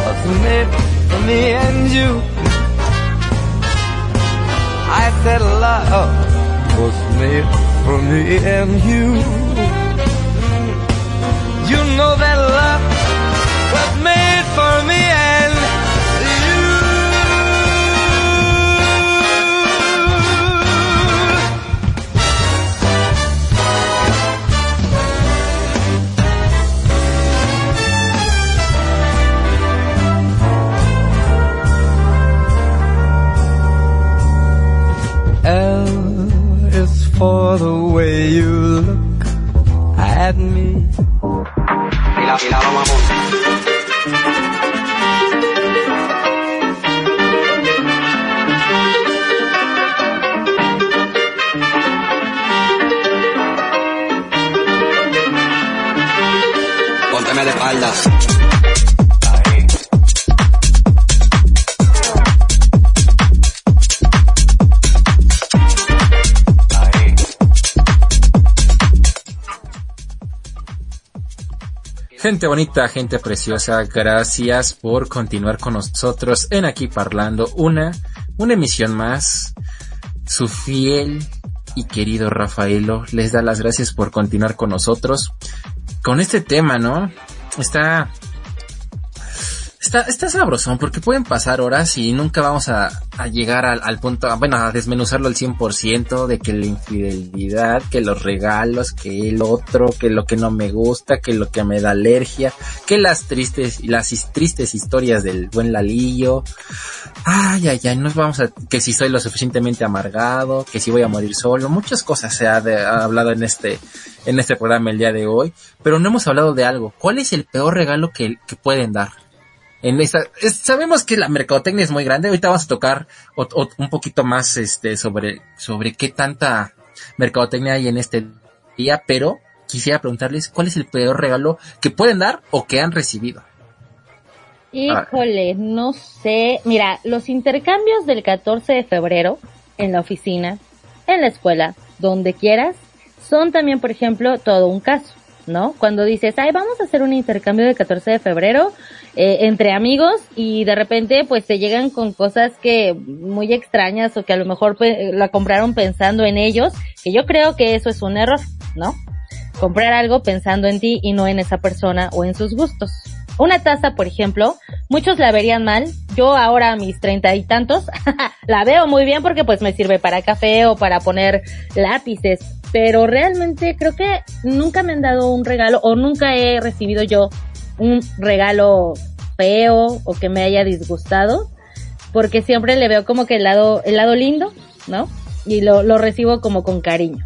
was made for me and you. I said love was made for me and you. the way you look at me. Mira, mira, vamos. de espaldas. Gente bonita, gente preciosa, gracias por continuar con nosotros en Aquí Parlando, una, una emisión más. Su fiel y querido Rafaelo les da las gracias por continuar con nosotros. Con este tema, ¿no? Está, está, está porque pueden pasar horas y nunca vamos a, llegar al, punto, bueno, a desmenuzarlo al 100% de que la infidelidad, que los regalos, que el otro, que lo que no me gusta, que lo que me da alergia, que las tristes, las tristes historias del buen Lalillo. Ay, ay, ay, nos vamos a, que si soy lo suficientemente amargado, que si voy a morir solo, muchas cosas se ha, de- ha hablado en este, en este programa el día de hoy, pero no hemos hablado de algo. ¿Cuál es el peor regalo que, que pueden dar? En esta, es- sabemos que la mercadotecnia es muy grande. Ahorita vamos a tocar ot- un poquito más este sobre sobre qué tanta mercadotecnia hay en este día, pero quisiera preguntarles cuál es el peor regalo que pueden dar o que han recibido. Híjole, no sé. Mira, los intercambios del 14 de febrero en la oficina, en la escuela, donde quieras, son también, por ejemplo, todo un caso, ¿no? Cuando dices, ay, vamos a hacer un intercambio del 14 de febrero eh, entre amigos y de repente pues te llegan con cosas que muy extrañas o que a lo mejor pe- la compraron pensando en ellos, que yo creo que eso es un error, ¿no? comprar algo pensando en ti y no en esa persona o en sus gustos. Una taza, por ejemplo, muchos la verían mal. Yo ahora a mis treinta y tantos [LAUGHS] la veo muy bien porque pues me sirve para café o para poner lápices. Pero realmente creo que nunca me han dado un regalo o nunca he recibido yo un regalo feo o que me haya disgustado. Porque siempre le veo como que el lado, el lado lindo, ¿no? Y lo, lo recibo como con cariño.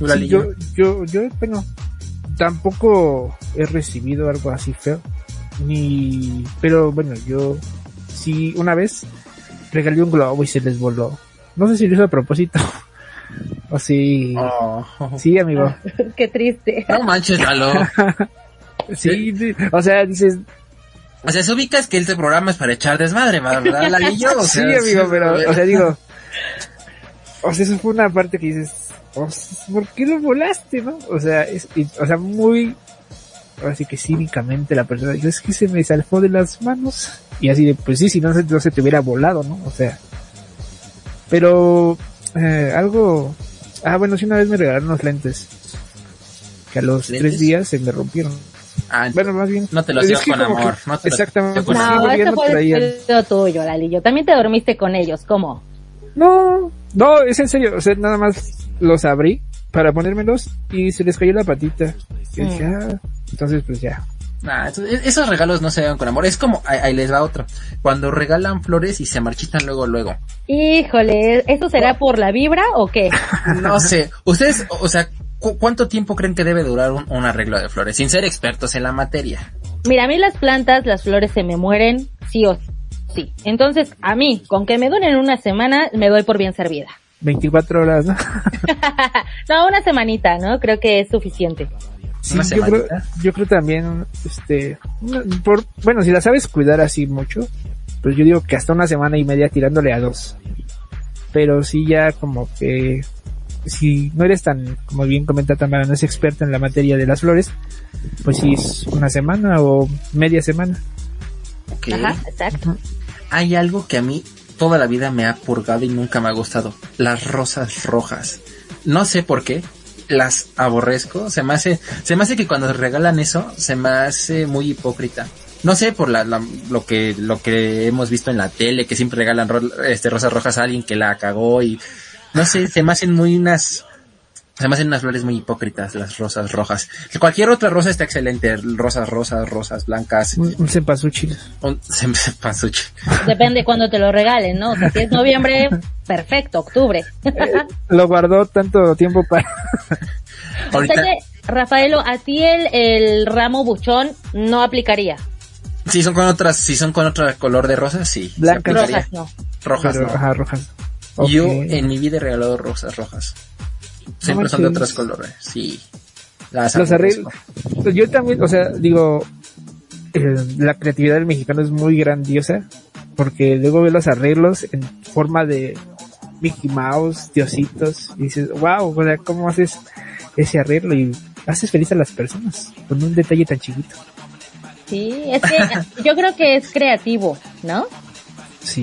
Yo, yo, yo, bueno, tampoco he recibido algo así feo. Ni, pero bueno, yo sí, una vez regalé un globo y se les voló. No sé si lo hizo a propósito. [LAUGHS] o si, Oh. sí, amigo. [LAUGHS] Qué triste. No manches, Lalo. [LAUGHS] Sí, sí, o sea, dices, O sea, se ubicas que este programa es para echar desmadre, ¿verdad, Lalillo? O [LAUGHS] sí, amigo, pero, o sea, digo, o sea, eso fue una parte que dices, o sea, ¿por qué lo volaste, no? O sea, es, y- o sea, muy, así que cínicamente la persona dijo, es que se me salfó de las manos. Y así de, pues sí, si no se, no se te hubiera volado, ¿no? O sea, pero, eh, algo, ah, bueno, sí una vez me regalaron unos lentes, que a los ¿Lentes? tres días se me rompieron. Ah, Bueno, más bien. No te lo es hacías que con amor, que- no te exactamente. con sí, amor. No, ya eso no fue traían. descuido tuyo, Lalillo. También te dormiste con ellos, ¿cómo? No, no, es en serio, o sea, nada más los abrí para ponérmelos y se les cayó la patita. Y dije, ah, entonces pues ya. Nah, eso- e- esos regalos no se dan con amor. Es como, ahí, ahí les va otro. Cuando regalan flores y se marchitan luego, luego. Híjole, ¿eso será por la vibra o qué? [LAUGHS] No sé. Ustedes, o sea, ¿cu- ¿cuánto tiempo creen que debe durar un, un arreglo de flores? Sin ser expertos en la materia. Mira, a mí las plantas, las flores se me mueren, sí o sí. Entonces, a mí, con que me duren una semana, me doy por bien servida. 24 horas, ¿no? [LAUGHS] No, una semanita, ¿no? Creo que es suficiente. Sí, Una yo creo, semanita. yo creo también, este, por, bueno, si la sabes cuidar así mucho, pues yo digo que hasta una semana y media tirándole a dos. Pero sí ya como que, si no eres tan, como bien comenta Tamara, no es experta en la materia de las flores, pues sí es una semana o media semana. Ok. Ajá, exacto. Hay algo que a mí toda la vida me ha purgado y nunca me ha gustado. Las rosas rojas. No sé por qué. Las aborrezco. Se me hace, se me hace que cuando regalan eso, se me hace muy hipócrita. No sé por la, la- lo que, lo que hemos visto en la tele, que siempre regalan ro- este, rosas rojas a alguien que la cagó y, no sé, se me hacen muy unas, Se me hacen unas flores muy hipócritas las rosas rojas. Cualquier otra rosa está excelente. Rosas rosas, rosas blancas. Un, cempasúchil. Un cempasúchil. Depende cuando te lo regalen, ¿no? O sea, si es noviembre, perfecto, octubre. Lo guardó tanto tiempo para... O sea que, Rafaelo, a ti el, el ramo buchón no aplicaría. si son con otras, si son con otro color de rosas, sí. Blancas. Rojas no. Rojas, pero, no. Ajá, rojas. Yo en mi vida he regalado rosas rojas. Siempre son de otros colores, sí. Las Los arreglos. Pues Yo también, o sea, digo, eh, la creatividad del mexicano es muy grandiosa, porque luego ve los arreglos en forma de Mickey Mouse, diositos, y dices, wow, o sea, ¿cómo haces ese arreglo? Y haces feliz a las personas con un detalle tan chiquito. Sí, es que yo creo que es creativo, ¿no?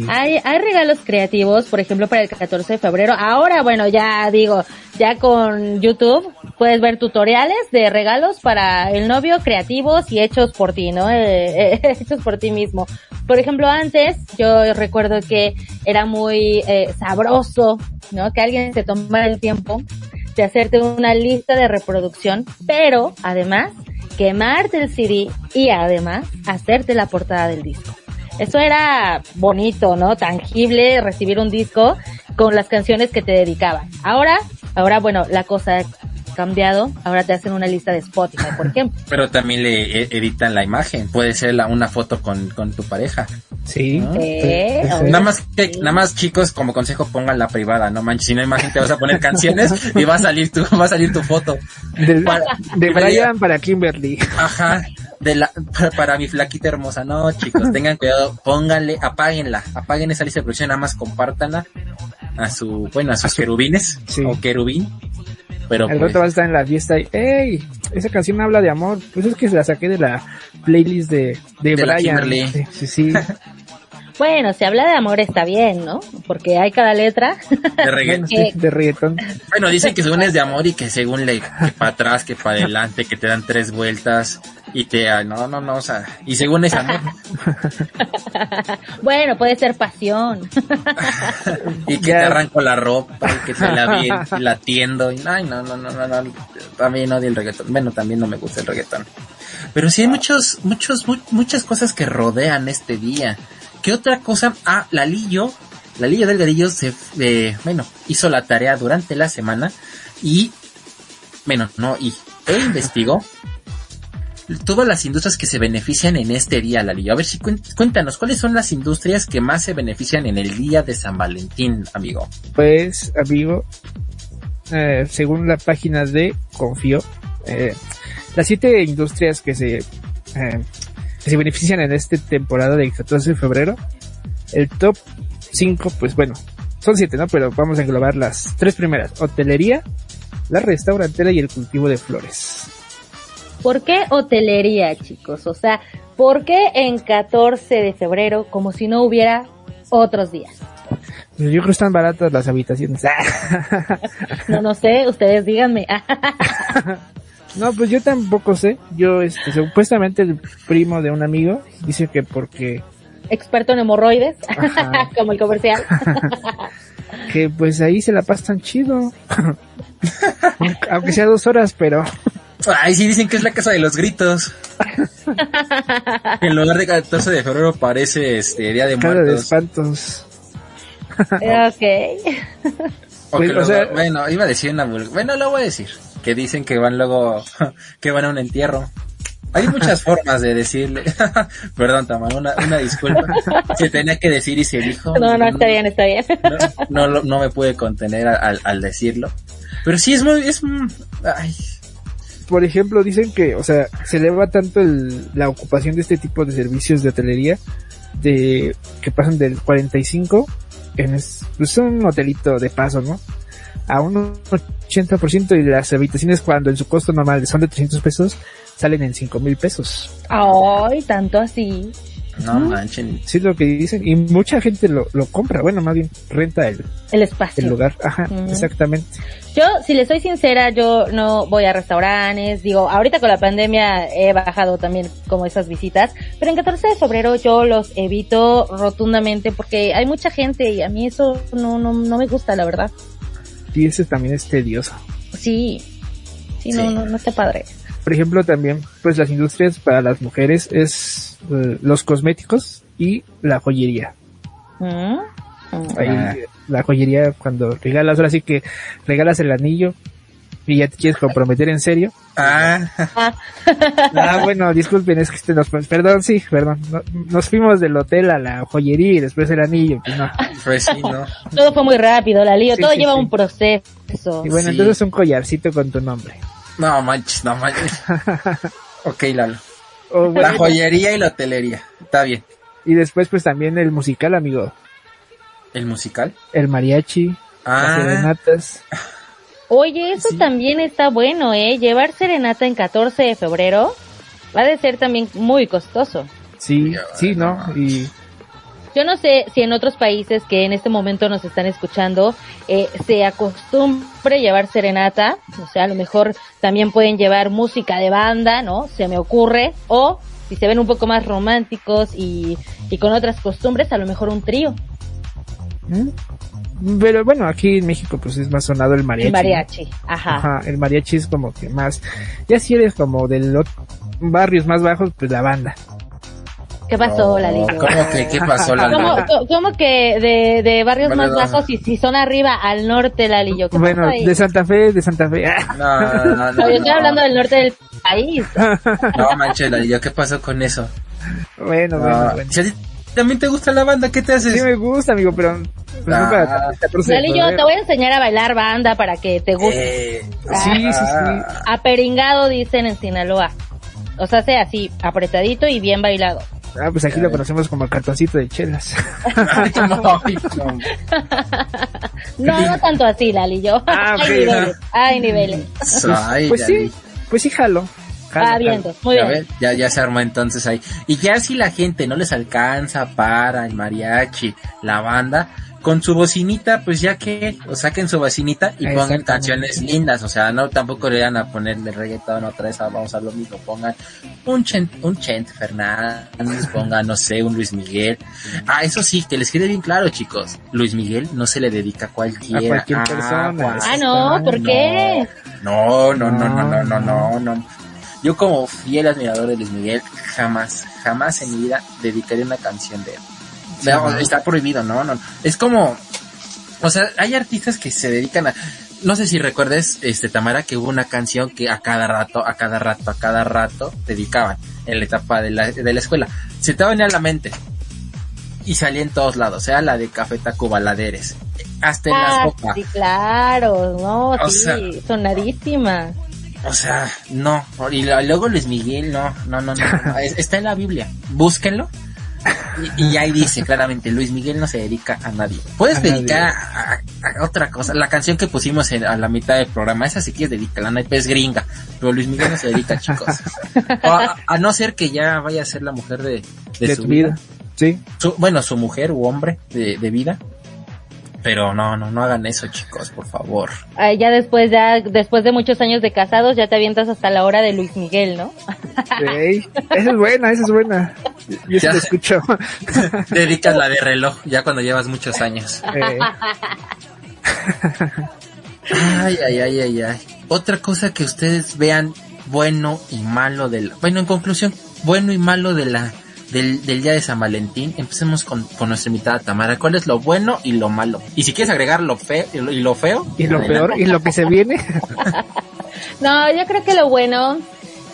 Hay, hay regalos creativos, por ejemplo, para el 14 de febrero. Ahora, bueno, ya digo, ya con YouTube puedes ver tutoriales de regalos para el novio creativos y hechos por ti, ¿no? Eh, eh, [LAUGHS] hechos por ti mismo. Por ejemplo, antes yo recuerdo que era muy eh, sabroso, ¿no? Que alguien se tomara el tiempo de hacerte una lista de reproducción, pero además quemarte el CD y además hacerte la portada del disco. Eso era bonito, ¿no? Tangible, recibir un disco con las canciones que te dedicaban. Ahora, ahora, bueno, la cosa ha cambiado. Ahora te hacen una lista de Spotify, por [LAUGHS] ejemplo. Pero también le e- editan la imagen. Puede ser la, una foto con, con tu pareja. Sí. ¿no? Eh, Sí. Nada más que, nada más chicos, como consejo, pongan la privada, no manches, si no imagen te vas a poner canciones y va a salir tu, [LAUGHS] va a salir tu foto. Del- Para- de Brian para Kimberly. Ajá, de la, [LAUGHS] para, para mi flaquita hermosa, no chicos, tengan cuidado, pónganle, apáguenla, apaguen esa lista de producción, nada más compártanla a su, bueno, a sus querubines, Sí. o querubín, pero Al pues, rato vas a estar en la fiesta y, ¡Ey! Esa canción habla de amor. Pues es que la saqué de la playlist de, de, De la Brian. Kimberly. Sí, sí, sí. [LAUGHS] Bueno, si habla de amor está bien, ¿no? Porque hay cada letra. de [LAUGHS] reggaetón. Sí, de reggaetón. Bueno, dicen que según es de amor y que según le, que para atrás, que para adelante, que te dan tres vueltas y te, ah, no, no, no, o sea, y según es amor, [LAUGHS] bueno, puede ser pasión. [LAUGHS] y que Ya. te arranco la ropa y que te la vi, y la tiendo, y ay, no, no, no, no, no, también odio el reggaetón, bueno, también no me gusta el reggaetón. Pero sí hay muchos, muchos, mu- muchas cosas que rodean este día. ¿Qué otra cosa? Ah, Lalillo, Lalillo Delgadillo se, eh, bueno, hizo la tarea durante la semana y, bueno, no, y, e investigó todas las industrias que se benefician en este día, Lalillo. A ver si cuéntanos, ¿cuáles son las industrias que más se benefician en el día de San Valentín, amigo? Pues, amigo, eh, según la página de Confío, eh, las siete industrias que se, eh, que se benefician en esta temporada del 14 de febrero, el top 5, pues bueno, son siete, ¿no? Pero vamos a englobar las tres primeras. Hotelería, la restaurantera y el cultivo de flores. ¿Por qué hotelería, chicos? O sea, ¿por qué en 14 de febrero como si no hubiera otros días? Pues yo creo que están baratas las habitaciones. [LAUGHS] No, no sé, ustedes díganme. [LAUGHS] No, pues yo tampoco sé. Yo, este, supuestamente el primo de un amigo dice que porque, Experto en hemorroides, [LAUGHS] como el comercial. [LAUGHS] que pues ahí se la pasan chido. Aunque sea dos horas, pero Ay, sí dicen que es la casa de los gritos. en lugar de 14 de febrero parece este Día de cara de Muertos. espantos. ok. O Pues, que o luego- sea- bueno, iba a decir una bueno, lo voy a decir, que dicen que van luego [LAUGHS] que van a un entierro. Hay muchas [LAUGHS] formas de decirle. [LAUGHS] Perdón, Tamara, una, una disculpa. Se tenía que decir y se dijo. No, no, está bien, está bien. No, no, lo- no me pude contener al, al decirlo. Pero sí es muy, es, mm, ay, Por ejemplo, dicen que, o sea, se eleva tanto el, la ocupación de este tipo de servicios de hotelería de que pasan del 45 en es, pues un hotelito de paso, ¿no? A un 80% y las habitaciones cuando en su costo normal son de 300 pesos salen en 5 mil pesos. Ay, tanto así. no manchen. Sí es lo que dicen y mucha gente lo, lo compra, bueno, más bien renta el, El espacio. el lugar. Ajá, exactamente. Yo, si les soy sincera, yo no voy a restaurantes. Digo, ahorita con la pandemia he bajado también como esas visitas. Pero en 14 de febrero yo los evito rotundamente porque hay mucha gente y a mí eso no, no, no me gusta, la verdad. Y ese también es tedioso. Sí. Sí, no, Sí. no, no está padre. Por ejemplo, también, pues las industrias para las mujeres es eh, los cosméticos y la joyería. ¿Mm? Mm. Ahí, Ah. la joyería cuando regalas, ahora sí que regalas el anillo y ya te quieres comprometer en serio. Ah, Ah, [LAUGHS] bueno, disculpen, es que este nos, perdón, sí, perdón, no- nos fuimos del hotel a la joyería y después el anillo, pues no. pues sí, ¿no? Todo fue muy rápido, la lío. Sí, Todo sí, lleva sí. un proceso. Y bueno, Sí. entonces un collarcito con tu nombre. No manches, no manches. [LAUGHS] Ok, Lalo. O, La joyería y la hotelería. Está bien. y después pues también el musical, amigo. ¿El musical? El mariachi, las Ah, serenatas. [LAUGHS] Oye, eso Sí. también está bueno, ¿eh? Llevar serenata en 14 de febrero va a ser también muy costoso. Sí, sí, ¿no? no. Y Yo no sé si en otros países que en este momento nos están escuchando eh, se acostumbre llevar serenata, o sea, a lo mejor también pueden llevar música de banda, ¿no? Se me ocurre, o si se ven un poco más románticos y, y con otras costumbres, a lo mejor un trío, ¿Mm? Pero bueno, aquí en México pues es más sonado el mariachi. el ¿no? mariachi, ajá. Ajá, el mariachi es como que más, ya si eres como de los barrios más bajos, pues la banda. ¿Qué pasó, Lalito? ¿Cómo que qué pasó, Lalo? ¿Cómo, cómo- que de, de barrios Vale, más no. bajos y si son arriba al norte, Lalillo? ¿Qué Bueno, de Santa Fe, de Santa Fe. No, no, no, no, No, yo estoy no. hablando del norte del país. No manches, Lalo, ¿qué pasó con eso? bueno, No. bueno, bueno. Si también te gusta la banda, ¿qué te haces? Sí me gusta, amigo, pero pues, Ah. nunca el 14 de Lalillo, febrero. te voy a enseñar a bailar banda para que te guste. Eh, Sí, sí, sí. ah, Aperingado dicen en Sinaloa. O sea, hace así, apretadito y bien bailado. Ah, pues aquí lo conocemos como el cartoncito de chelas. [LAUGHS] no, no. Tanto así, Lalillo. Ah, ok. hay niveles, hay niveles. Ay, pues ya sí, pues sí, jalo. Jalo, Ah, bien, muy Ya, bien. ves, ya, ya se armó entonces ahí. Y ya si la gente no les alcanza para el mariachi, la banda, con su bocinita, pues ya que, o saquen su bocinita y pongan canciones lindas, o sea, no tampoco le van a poner de reggaetón otra vez, ah, vamos a lo mismo, pongan un Chent, un Chent Fernández, pongan, no sé, un Luis Miguel. Ah, eso sí, que les quede bien claro, chicos, Luis Miguel no se le dedica a cualquiera. A cualquier persona. guau. Ah, no, ¿por qué? No, no, no, no, no, no, no, no. Yo como fiel admirador de Luis Miguel, jamás, jamás en mi vida dedicaré una canción de él. No, está prohibido, no, no. Es como, o sea, hay artistas que se dedican a, no sé si recuerdes, este, Tamara, que hubo una canción que a cada rato, a cada rato, a cada rato dedicaban en la etapa de la, de la escuela. Se te venía a la mente. Y salía en todos lados, sea la de Café Tacuba, la de Eres. Hasta en las Ah, bocas. sí, claro, no, O sí, sea- sonadísima. O sea, no. Y luego Luis Miguel, no, no, no, no. no. [LAUGHS] Es- Está en la Biblia. Búsquenlo. Y, y ahí dice claramente, Luis Miguel no se dedica a nadie. Puedes A dedicar a, a- a otra cosa. La canción que pusimos en- a la mitad del programa, esa sí que es dedica, la neta es gringa. Pero Luis Miguel no se dedica, [LAUGHS] chicos. O a, a no ser que ya vaya a ser la mujer de, de De su vida. Sí. Su- bueno, su mujer u hombre de, de vida. Pero no, no, no hagan eso, chicos, por favor. Ya después, ya después de muchos años de casados, ya te avientas hasta la hora de Luis Miguel, ¿no? Ey, esa es buena, esa es buena. Yo sí Ya. lo escucho. [LAUGHS] Dedicas la de reloj ya cuando llevas muchos años. Eh, Ay, ay, ay, ay, ay. Otra cosa que ustedes vean bueno y malo del... Bueno, en conclusión, bueno y malo de la del, del día de San Valentín. Empecemos con, con nuestra invitada Tamara. ¿Cuál es lo bueno y lo malo? Y si quieres agregar lo feo y lo, y lo feo. y lo adelante. peor, y lo que se viene. [LAUGHS] No, yo creo que lo bueno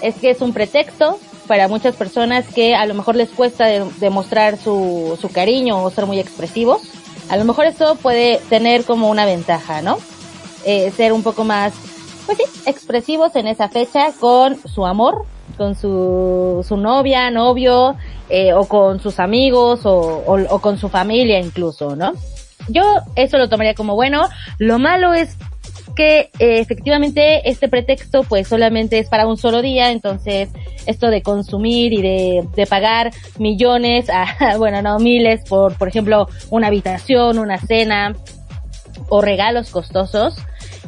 es que es un pretexto para muchas personas que a lo mejor les cuesta de- demostrar su, su cariño o ser muy expresivos. A lo mejor eso puede tener como una ventaja, ¿no? Eh, ser un poco más, pues sí, expresivos en esa fecha con su amor, con su, su novia, novio, eh, o con sus amigos, o, o, con su familia incluso, ¿no? Yo eso lo tomaría como bueno. Lo malo es que eh, efectivamente este pretexto pues solamente es para un solo día, entonces esto de consumir y de, de pagar millones, a, [LAUGHS] bueno, no miles por, por ejemplo, una habitación, una cena o regalos costosos,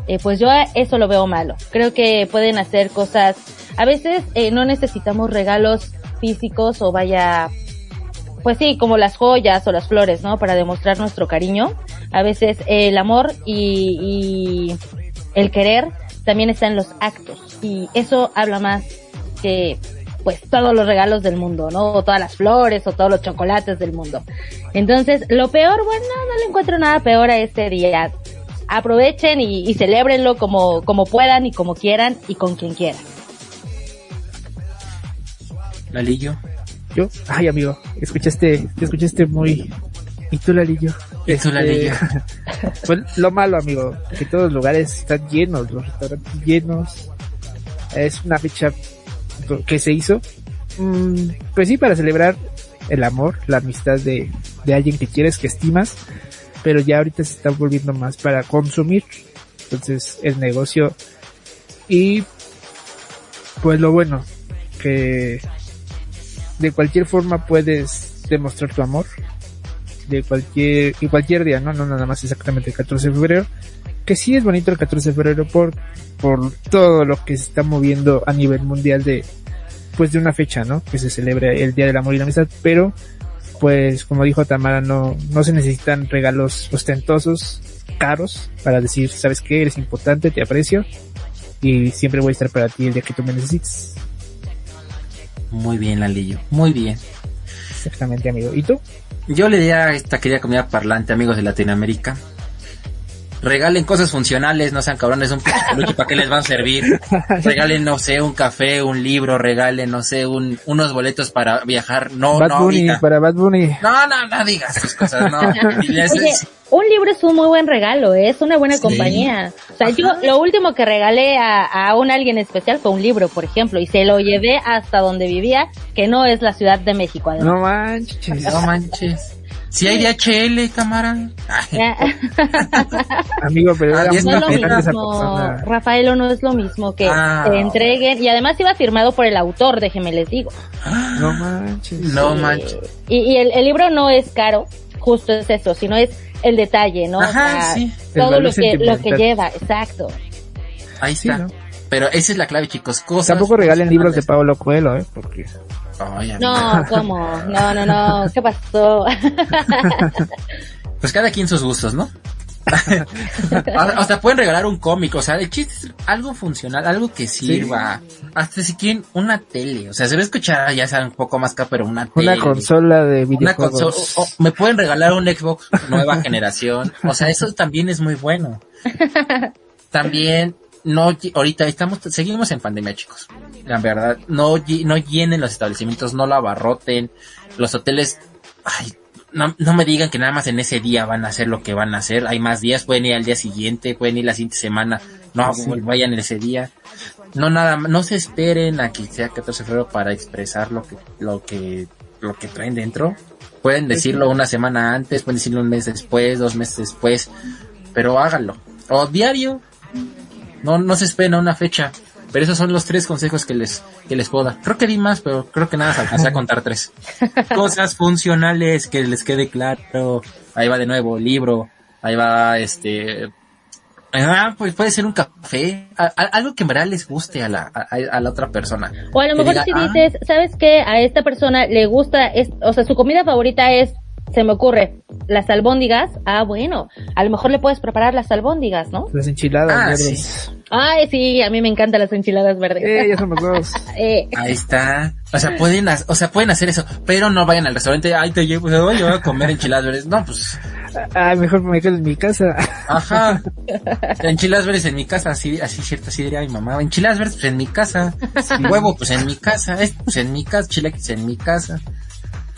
eh, pues yo eso lo veo malo. Creo que pueden hacer cosas, a veces eh, no necesitamos regalos físicos o vaya pues sí, como las joyas o las flores, ¿no? Para demostrar nuestro cariño. A veces el amor y, y el querer también está en los actos. Y eso habla más que pues todos los regalos del mundo, ¿no? O todas las flores o todos los chocolates del mundo. Entonces, lo peor, bueno, no le encuentro nada peor a este día. Aprovechen y, y celébrenlo como, como puedan y como quieran y con quien quieran. Lalillo. Yo, ay amigo, escuchaste, escuchaste muy... ¿Y tú, Lalillo? ¿Y tú, Lalillo? pues [LAUGHS] lo malo, amigo, que todos los lugares están llenos, los restaurantes llenos. Es una fecha que se hizo, mm, pues sí, para celebrar el amor, la amistad de, de alguien que quieres, que estimas, pero ya ahorita se está volviendo más para consumir. Entonces, el negocio y pues lo bueno, que de cualquier forma puedes demostrar tu amor de cualquier y cualquier día, no, no nada más exactamente el 14 de febrero, que sí es bonito el 14 de febrero por por todo lo que se está moviendo a nivel mundial de pues de una fecha, ¿no? Que se celebra el Día del Amor y la Amistad, pero pues como dijo Tamara, no no se necesitan regalos ostentosos, caros para decir, ¿sabes qué? Eres importante, te aprecio y siempre voy a estar para ti el día que tú me necesites. Muy bien, Lalillo. Muy bien. Exactamente, amigo. ¿Y tú? Yo le diría a esta querida comunidad parlante, amigos de Latinoamérica, regalen cosas funcionales, no sean cabrones, un peluche, ¿para qué les van a servir? [LAUGHS] Regalen, no sé, un café, un libro, regalen, no sé, un, unos boletos para viajar, no, Bad no, Bunny, para Bad Bunny. no, no, no digas tus cosas, no. [LAUGHS] Oye, un libro es un muy buen regalo, ¿eh? es una buena Sí. compañía. O sea, yo lo último que regalé a, a un alguien especial fue un libro, por ejemplo, y se lo llevé hasta donde vivía, que no es la Ciudad de México, además. No manches. no manches. Si hay DHL, cámara. [LAUGHS] Amigo, pero Ah, No es lo mismo. Rafaelo, no es lo mismo que Ah. te entreguen, y además iba firmado por el autor, déjeme les digo. No manches. no manches. Y, y el, el libro no es caro, justo es eso, sino es el detalle, ¿no? O Ajá, sea, sí. Todo lo que, lo que lleva, exacto. Ahí Sí, está. ¿no? Pero esa es la clave, chicos. Cosas Tampoco regalen libros de. Pablo Coelho, ¿eh? Porque No, ¿cómo? No, no, no, ¿qué pasó? [LAUGHS] Pues cada quien sus gustos, ¿no? o, [LAUGHS] o sea, pueden regalar un cómic, o sea, el chiste es algo funcional, algo que sirva. Hasta si quieren una tele, o sea, se va a escuchar, ya sea un poco más acá, pero una tele. una consola de Una videojuegos. consola, o- o me pueden regalar un Xbox nueva [LAUGHS] generación, o sea, eso también es muy bueno. También, no, ahorita estamos, seguimos en pandemia, chicos. La verdad, no llenen los establecimientos, no lo abarroten, los hoteles, ay, no, no me digan que nada más en ese día van a hacer lo que van a hacer, hay más días, pueden ir al día siguiente, pueden ir la siguiente semana, no Sí. vayan ese día. No nada, no se esperen a que sea 14 de febrero para expresar lo que, lo que, lo que traen dentro. Pueden decirlo una semana antes, pueden decirlo un mes después, dos meses después, pero háganlo. O diario. No, no se esperen a una fecha. Pero esos son los tres consejos que les, que les puedo dar. Creo que di más, pero creo que nada más alcancé a contar tres. [LAUGHS] Cosas funcionales que les quede claro. Ahí va de nuevo, libro. Ahí va, este, Ah, pues puede ser un café, a- a- algo que en verdad les guste a la, a, a la otra persona. O a lo Que mejor diga, si "Ah, dices, ¿sabes qué? A esta persona le gusta, es, o sea, su comida favorita es, se me ocurre, las albóndigas. Ah, bueno, a lo mejor le puedes preparar las albóndigas, ¿no? Las enchiladas Ah, verdes. Ay, sí, a mí me encantan las enchiladas verdes. Eh, ya somos dos. [LAUGHS] Eh, Ahí está. O sea, pueden, o sea, pueden hacer eso, pero no vayan al restaurante, ay, te llevo, oye, voy a comer enchiladas verdes. No, pues, Ah, mejor me quedo en mi casa. ajá. [LAUGHS] Enchiladas verdes en mi casa, así, así cierto, así diría mi mamá. Enchiladas verdes, pues en mi casa. Huevo, pues en mi casa. Esto, pues en mi casa. Chilaquiles en mi casa.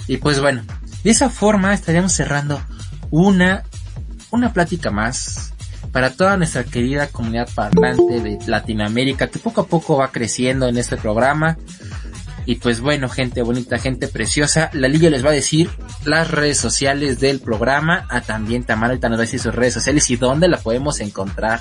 Y pues bueno, de esa forma estaríamos cerrando una, una plática más para toda nuestra querida comunidad parlante de Latinoamérica que poco a poco va creciendo en este programa. Y pues bueno, gente bonita, gente preciosa, la Liga les va a decir las redes sociales del programa, a también Tamara ahorita nos va a decir sus redes sociales y dónde la podemos encontrar.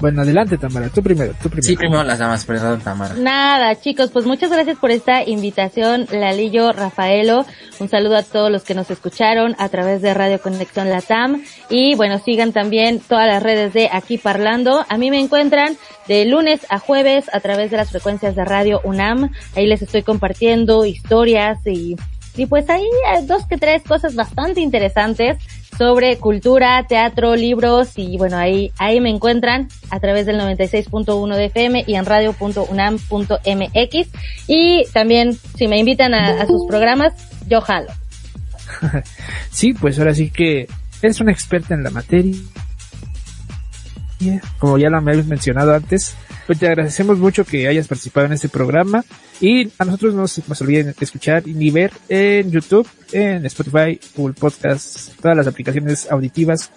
Bueno, adelante, Tamara. Tú primero, tú primero. Sí, primero las damas, perdón Tamara. Nada, chicos, pues muchas gracias por esta invitación, Lalillo, Rafaelo. Un saludo a todos los que nos escucharon a través de Radio Conexión Latam. Y bueno, sigan también todas las redes de Aquí Parlando. A mí me encuentran de lunes a jueves a través de las frecuencias de Radio UNAM. Ahí les estoy compartiendo historias y, y pues ahí hay dos que tres cosas bastante interesantes sobre cultura, teatro, libros y bueno, ahí, ahí me encuentran a través del 96.1 de FM y en radio.unam.mx y también si me invitan a, a sus programas, yo jalo. [LAUGHS] sí, pues ahora sí que eres una experta en la materia. Como ya lo habéis mencionado antes, pues te agradecemos mucho que hayas participado en este programa y a nosotros no se nos olviden escuchar ni ver en YouTube, en Spotify, Google Podcasts, todas las aplicaciones auditivas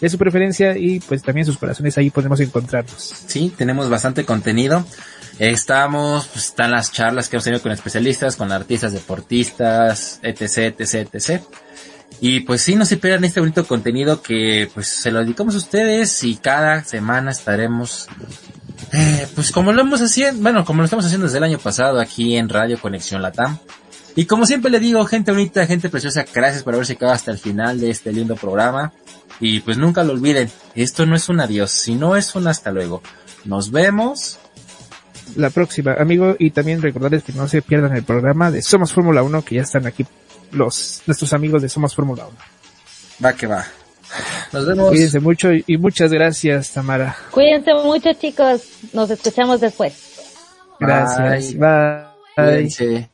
de su preferencia y pues también sus corazones ahí podemos encontrarnos. Sí, tenemos bastante contenido. Estamos, pues están las charlas que hemos tenido con especialistas, con artistas, deportistas, etc, etc, etc. Y pues sí, no se pierdan este bonito contenido que pues se lo dedicamos a ustedes y cada semana estaremos eh, pues como lo hemos haciendo, bueno, como lo estamos haciendo desde el año pasado aquí en Radio Conexión Latam. Y como siempre le digo, gente bonita, gente preciosa, gracias por haberse quedado hasta el final de este lindo programa. Y pues nunca lo olviden, esto no es un adiós, sino es un hasta luego. Nos vemos. La próxima, amigo, y también recordarles que no se pierdan el programa de Somos Fórmula 1, que ya están aquí los, nuestros amigos de Somos Fórmula 1. Va que va. Nos vemos. Cuídense mucho y muchas gracias, Tamara. Cuídense mucho, chicos. Nos escuchamos después. Gracias. Bye. Cuídense.